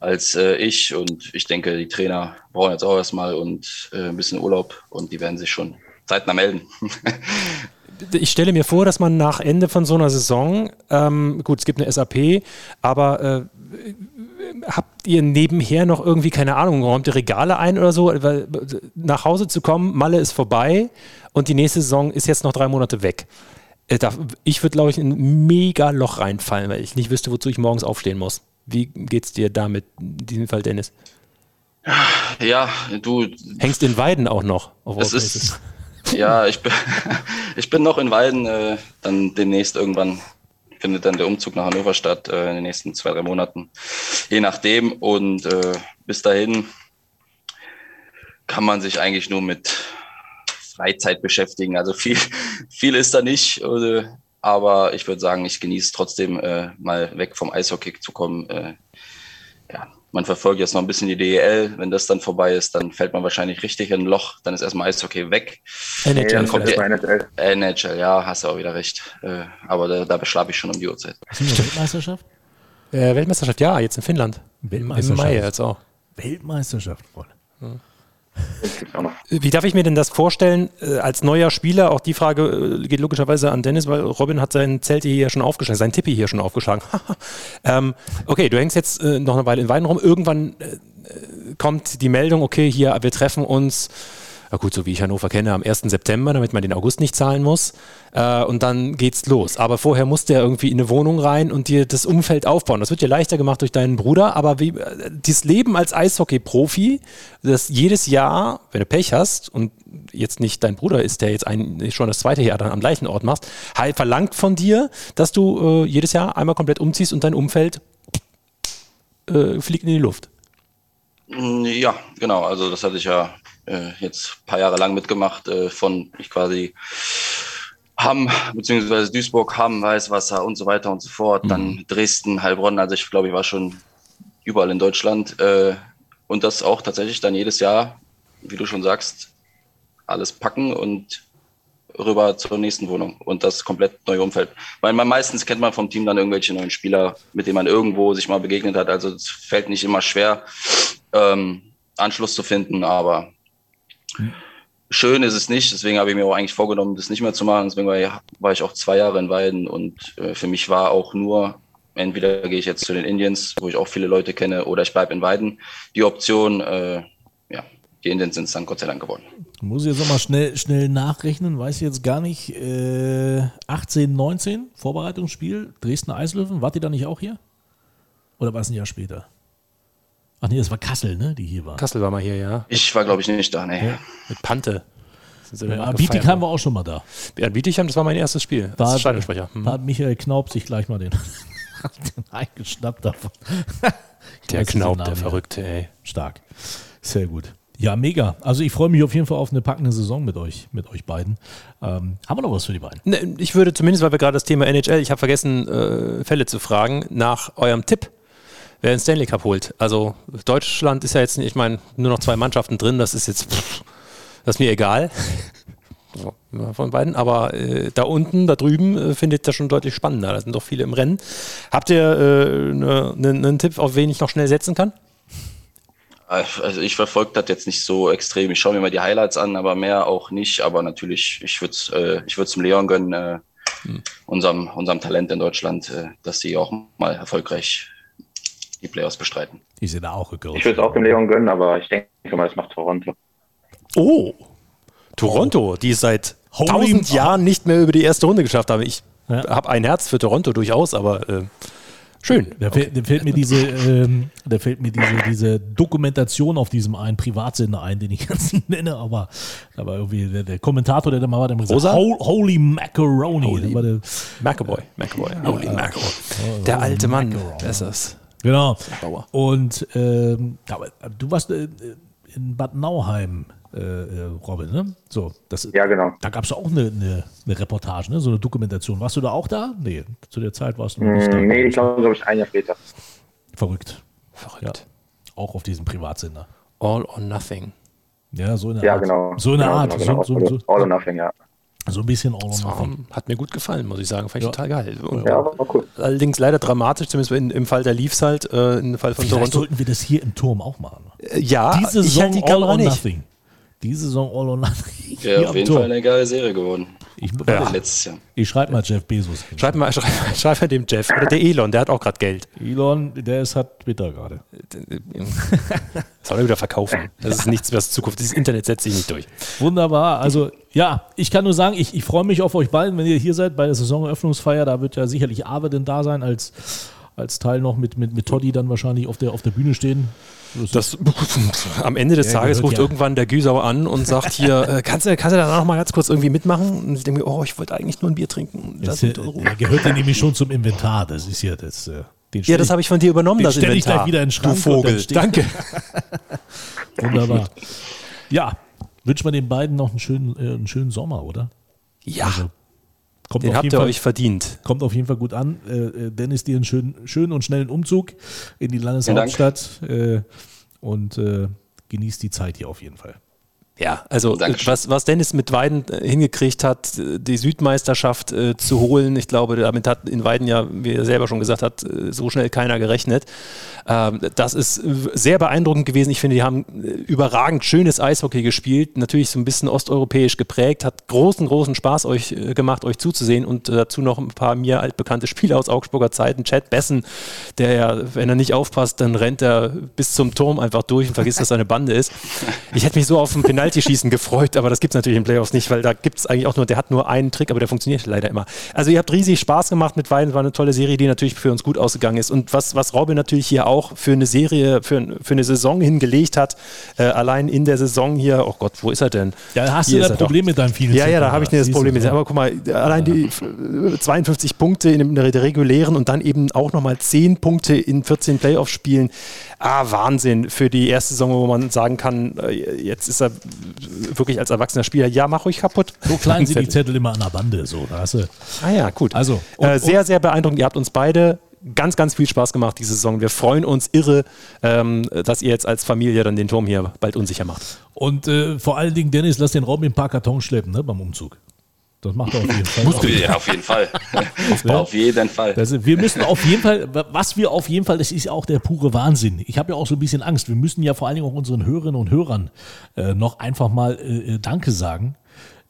als äh, ich. Und ich denke, die Trainer brauchen jetzt auch erstmal und äh, ein bisschen Urlaub und die werden sich schon zeitnah melden. ich stelle mir vor, dass man nach Ende von so einer Saison, ähm, gut, es gibt eine SAP, aber äh, habt ihr nebenher noch irgendwie, keine Ahnung, räumt ihr Regale ein oder so? Weil, nach Hause zu kommen, Malle ist vorbei und die nächste Saison ist jetzt noch drei Monate weg. Äh, ich würde, glaube ich, in ein mega Loch reinfallen, weil ich nicht wüsste, wozu ich morgens aufstehen muss. Wie geht es dir damit, in diesem Fall, Dennis? Ja, du. Hängst in Weiden auch noch. es ist, ja, ich bin, ich bin noch in Weiden, äh, dann demnächst irgendwann findet dann der Umzug nach Hannover statt äh, in den nächsten zwei, drei Monaten. Je nachdem. Und äh, bis dahin kann man sich eigentlich nur mit Freizeit beschäftigen. Also viel, viel ist da nicht. Äh, aber ich würde sagen, ich genieße trotzdem äh, mal weg vom Eishockey zu kommen. Äh, ja, man verfolgt jetzt noch ein bisschen die DEL. Wenn das dann vorbei ist, dann fällt man wahrscheinlich richtig in ein Loch. Dann ist erstmal Eishockey weg. NHL, dann kommt die NHL. NHL, ja, hast du auch wieder recht. Äh, aber da, da beschlafe ich schon um die Uhrzeit. Weltmeisterschaft? Äh, Weltmeisterschaft, ja, jetzt in Finnland. Weltmeisterschaft. Im Mai jetzt auch. Weltmeisterschaft, Freunde. Wie darf ich mir denn das vorstellen, äh, als neuer Spieler? Auch die Frage äh, geht logischerweise an Dennis, weil Robin hat sein Zelt hier schon aufgeschlagen, sein Tippi hier schon aufgeschlagen. ähm, okay, du hängst jetzt äh, noch eine Weile in Weiden rum. Irgendwann kommt die Meldung, okay, hier, wir treffen uns na gut, so wie ich Hannover kenne, am 1. September, damit man den August nicht zahlen muss. Äh, und dann geht's los. Aber vorher musst du ja irgendwie in eine Wohnung rein und dir das Umfeld aufbauen. Das wird dir leichter gemacht durch deinen Bruder, aber wie, äh, dieses Leben als Eishockey-Profi, das jedes Jahr, wenn du Pech hast und jetzt nicht dein Bruder ist, der jetzt ein, schon das zweite Jahr dann am gleichen Ort machst, halt verlangt von dir, dass du äh, jedes Jahr einmal komplett umziehst und dein Umfeld äh, fliegt in die Luft. Ja, genau. Also das hatte ich ja äh, jetzt ein paar Jahre lang mitgemacht, äh, von ich quasi Hamm, beziehungsweise Duisburg, Hamm, Weißwasser und so weiter und so fort. Mhm. Dann Dresden, Heilbronn. Also ich glaube, ich war schon überall in Deutschland. Äh, und das auch tatsächlich dann jedes Jahr, wie du schon sagst, alles packen und rüber zur nächsten Wohnung und das komplett neue Umfeld. Weil man meistens kennt man vom Team dann irgendwelche neuen Spieler, mit denen man irgendwo sich mal begegnet hat. Also es fällt nicht immer schwer, ähm, Anschluss zu finden, aber Schön ist es nicht, deswegen habe ich mir auch eigentlich vorgenommen, das nicht mehr zu machen. Deswegen war ich, war ich auch zwei Jahre in Weiden und äh, für mich war auch nur, entweder gehe ich jetzt zu den Indians, wo ich auch viele Leute kenne, oder ich bleibe in Weiden. Die Option, äh, ja, die Indians sind es dann Gott sei Dank geworden. Muss ich jetzt nochmal schnell, schnell nachrechnen, weiß ich jetzt gar nicht. Äh, 18, 19, Vorbereitungsspiel, Dresden Eislöwen, wart ihr da nicht auch hier? Oder war es ein Jahr später? Ach nee, das war Kassel, ne, die hier war. Kassel war mal hier, ja. Ich war, glaube ich, nicht da, ne. Ja, mit Pante. Ja, Bietigheim war auch schon mal da. Ja, Bietigheim, das war mein erstes Spiel. Da, hat, hm. da hat Michael Knaub sich gleich mal den, den eingeschnappt davon. der Knaub, der Verrückte, ey. Stark. Sehr gut. Ja, mega. Also ich freue mich auf jeden Fall auf eine packende Saison mit euch, mit euch beiden. Ähm, haben wir noch was für die beiden? Ne, ich würde zumindest, weil wir gerade das Thema NHL, ich habe vergessen, äh, Fälle zu fragen, nach eurem Tipp wer den Stanley Cup holt. Also Deutschland ist ja jetzt, ich meine, nur noch zwei Mannschaften drin, das ist jetzt, pff, das ist mir egal. von beiden, aber äh, da unten, da drüben, äh, findet das schon deutlich spannender. Da sind doch viele im Rennen. Habt ihr äh, ne, ne, einen Tipp, auf wen ich noch schnell setzen kann? Also ich verfolge das jetzt nicht so extrem. Ich schaue mir mal die Highlights an, aber mehr auch nicht. Aber natürlich, ich würde es äh, ich würd's dem Leon gönnen, äh, hm. unserem, unserem Talent in Deutschland, äh, dass sie auch mal erfolgreich die Playoffs bestreiten. Die sind auch gegrillt. Ich würde es auch dem Leon gönnen, aber ich denke mal, das macht Toronto. Oh, Toronto, die seit tausend Jahren nicht mehr über die erste Runde geschafft haben. Ich ja. habe ein Herz für Toronto durchaus, aber äh, schön. Da, okay. fällt, fällt, mir diese, ähm, da fällt mir diese, diese Dokumentation auf diesem einen Privatsender ein, den ich jetzt nenne, aber, aber irgendwie der, der Kommentator, der da mal war, der gesagt, Rosa? Holy Macaroni. Holy McAvoy. McAvoy. Holy ja, McAvoy. Der alte Mann, wer ist das? Genau. Und ähm, du warst äh, in Bad Nauheim, äh, äh, Robin, ne? So, das, ja, genau. Da gab es auch eine, eine, eine, Reportage, ne? so eine Dokumentation. Warst du da auch da? Nee, zu der Zeit warst du noch nicht da. Nee, ich glaube, glaub ich, ein Jahr später. Verrückt. Verrückt. Ja. Auch auf diesem Privatsender. All or nothing. Ja, so in der ja, Art. Genau. So in der genau, Art. Genau, so, genau. So, so, All or nothing, ja. So ein bisschen All or Nothing. Hat mir gut gefallen, muss ich sagen. Fand ich ja. total geil. Und ja, war cool. Allerdings leider dramatisch, zumindest in, im Fall der Leafs halt, äh, im Fall von Vielleicht Toronto. sollten wir das hier im Turm auch machen. Äh, ja, Diese Saison halt die All or nicht. Nothing. Diese Saison All or Nothing. Ja, auf jeden Fall eine geile Serie geworden. Ich, ja. letztes Jahr. Ich schreibe mal Jeff Bezos. Schreib mal, schreib, schreib mal dem Jeff. Oder der Elon, der hat auch gerade Geld. Elon, der ist hat Twitter gerade. Soll er wieder verkaufen. Das ist nichts, was Zukunft. Dieses Internet setzt sich nicht durch. Wunderbar. Also, ja, ich kann nur sagen, ich, ich freue mich auf euch beiden, wenn ihr hier seid bei der Saisoneröffnungsfeier. Da wird ja sicherlich denn da sein, als, als Teil noch mit, mit, mit Toddy dann wahrscheinlich auf der, auf der Bühne stehen. Das, am Ende des ja, Tages ruft ja. irgendwann der Güsau an und sagt hier, äh, kannst, du, kannst du da noch mal ganz kurz irgendwie mitmachen? Und ich denke mir, oh, ich wollte eigentlich nur ein Bier trinken. Das ja, der gehört ja nämlich schon zum Inventar. Das ist ja das. Äh, ja, das habe ich von dir übernommen, das Inventar. ich gleich wieder in den Schrank. Du Vogel, danke. Wunderbar. Ja, wünscht man den beiden noch einen schönen, äh, einen schönen Sommer, oder? Ja. Also, Kommt Den habt ihr Fall, euch verdient. Kommt auf jeden Fall gut an. Äh, äh, Dennis, dir einen schönen, schönen und schnellen Umzug in die Landeshauptstadt äh, und äh, genießt die Zeit hier auf jeden Fall. Ja, also was, was Dennis mit Weiden äh, hingekriegt hat, die Südmeisterschaft äh, zu holen, ich glaube, damit hat in Weiden ja, wie er selber schon gesagt hat, äh, so schnell keiner gerechnet. Ähm, das ist sehr beeindruckend gewesen. Ich finde, die haben äh, überragend schönes Eishockey gespielt, natürlich so ein bisschen osteuropäisch geprägt, hat großen, großen Spaß euch äh, gemacht, euch zuzusehen und dazu noch ein paar mir altbekannte Spieler aus Augsburger Zeiten. Chad Bessen, der ja, wenn er nicht aufpasst, dann rennt er bis zum Turm einfach durch und vergisst, dass er eine Bande ist. Ich hätte mich so auf ein Penal Penalty-Schießen gefreut, aber das gibt es natürlich in Playoffs nicht, weil da gibt es eigentlich auch nur, der hat nur einen Trick, aber der funktioniert leider immer. Also ihr habt riesig Spaß gemacht mit Weiden, war eine tolle Serie, die natürlich für uns gut ausgegangen ist. Und was, was Robin natürlich hier auch für eine Serie, für, für eine Saison hingelegt hat, äh, allein in der Saison hier, oh Gott, wo ist er denn? Ja, hast hier du da Problem mit deinem vielen Ja, ja, da habe ich das Problem mit. Aber guck mal, allein die 52 Punkte in der regulären und dann eben auch nochmal 10 Punkte in 14 Playoff-Spielen. Ah, Wahnsinn für die erste Saison, wo man sagen kann, äh, jetzt ist er wirklich als erwachsener Spieler, ja, mach ruhig kaputt. So klein sind die Zettel immer an der Bande, so, da hast du. Ah ja, gut. Also, und, äh, sehr, sehr beeindruckend. Ihr habt uns beide ganz, ganz viel Spaß gemacht diese Saison. Wir freuen uns irre, ähm, dass ihr jetzt als Familie dann den Turm hier bald unsicher macht. Und äh, vor allen Dingen, Dennis, lass den Raum in ein paar Kartons schleppen ne, beim Umzug. Das macht er auf jeden Fall. Musst du, ja, auf jeden Fall. auf jeden Fall. Das, wir müssen auf jeden Fall, was wir auf jeden Fall, das ist auch der pure Wahnsinn. Ich habe ja auch so ein bisschen Angst. Wir müssen ja vor allen Dingen auch unseren Hörerinnen und Hörern äh, noch einfach mal äh, äh Danke sagen.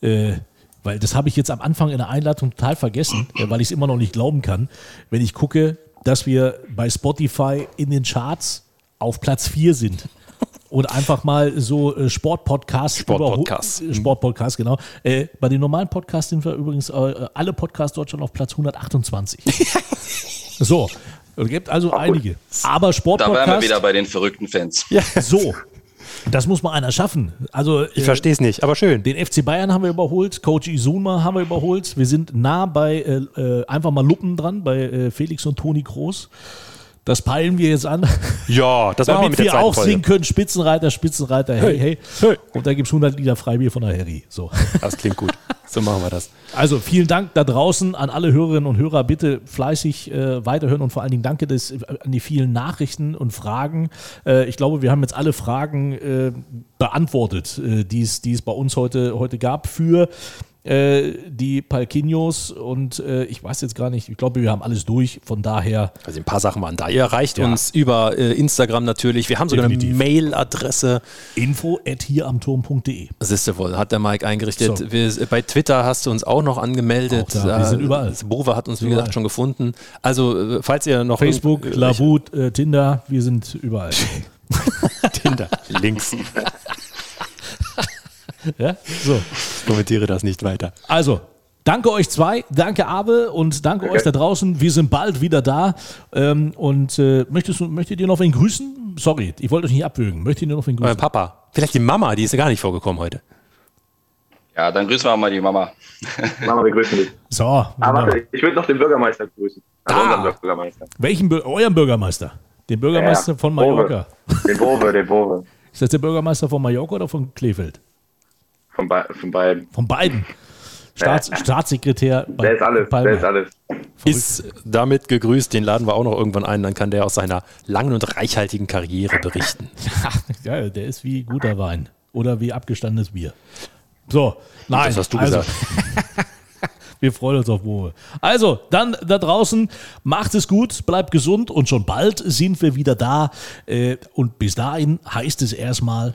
Äh, weil das habe ich jetzt am Anfang in der Einladung total vergessen, äh, weil ich es immer noch nicht glauben kann. Wenn ich gucke, dass wir bei Spotify in den Charts auf Platz 4 sind und einfach mal so äh, Sportpodcasts. Sportpodcasts. Äh, Sportpodcasts, genau. Äh, bei den normalen Podcasts sind wir übrigens äh, alle Podcasts Deutschland auf Platz 128. so. Es gibt also Ach, einige. Aber Sportpodcasts. Da wären wir wieder bei den verrückten Fans. Ja. So. Das muss man einer schaffen. Also, ich verstehe es nicht, aber schön. Den FC Bayern haben wir überholt, Coach Izuma haben wir überholt. Wir sind nah bei äh, äh einfach mal Luppen dran, bei äh, Felix und Toni Groß. Das peilen wir jetzt an. Ja, das machen wir mit wir auch Folge. singen können. Spitzenreiter, Spitzenreiter, hey, hey. hey. Und da gibt es 100 Liter Freibier von der Harry. So. Das klingt gut. So machen wir das. Also vielen Dank da draußen an alle Hörerinnen und Hörer. Bitte fleißig äh, weiterhören und vor allen Dingen danke des, an die vielen Nachrichten und Fragen. Äh, ich glaube, wir haben jetzt alle Fragen äh, beantwortet, äh, die es bei uns heute, heute gab für die Palquinhos und äh, ich weiß jetzt gar nicht, ich glaube, wir haben alles durch, von daher. Also ein paar Sachen waren da. Ihr erreicht ja. uns über äh, Instagram natürlich. Wir haben sogar Definitiv. eine Mailadresse. Info at hieramturm.de. Siehst du wohl, hat der Mike eingerichtet. So. Wir, bei Twitter hast du uns auch noch angemeldet. Auch da. Wir sind überall. Bova hat uns, wie überall. gesagt, schon gefunden. Also, äh, falls ihr noch. Facebook, Labut, äh, Tinder, wir sind überall. Tinder, links. ja, so. Ich kommentiere das nicht weiter. Also, Danke euch zwei, danke Abe und danke okay. euch da draußen. Wir sind bald wieder da. Ähm, und äh, möchtest, möchtet ihr noch wen grüßen? Sorry, ich wollte euch nicht abwürgen. Möchtet ihr noch wen grüßen? Euer Papa. Vielleicht die Mama, die ist ja gar nicht vorgekommen heute. Ja, dann grüßen wir mal die Mama. Mama, wir grüßen dich. So. Ah, warte, ich würde noch den Bürgermeister grüßen. Also ah. Bürgermeister. Welchen? euren Bürgermeister? Den Bürgermeister ja, von Mallorca. Den Bove, den Bove. Ist das der Bürgermeister von Mallorca oder von Klefeld? Von, be von beiden. Von beiden. Staats Staatssekretär. Der ist alles. Der ist alles. Ist damit gegrüßt. Den laden wir auch noch irgendwann ein. Dann kann der aus seiner langen und reichhaltigen Karriere berichten. ja, der ist wie guter Wein oder wie abgestandenes Bier. So, nein. Das hast du also, gesagt. Wir freuen uns auf Woche. Also, dann da draußen, macht es gut, bleibt gesund und schon bald sind wir wieder da. Äh, und bis dahin heißt es erstmal.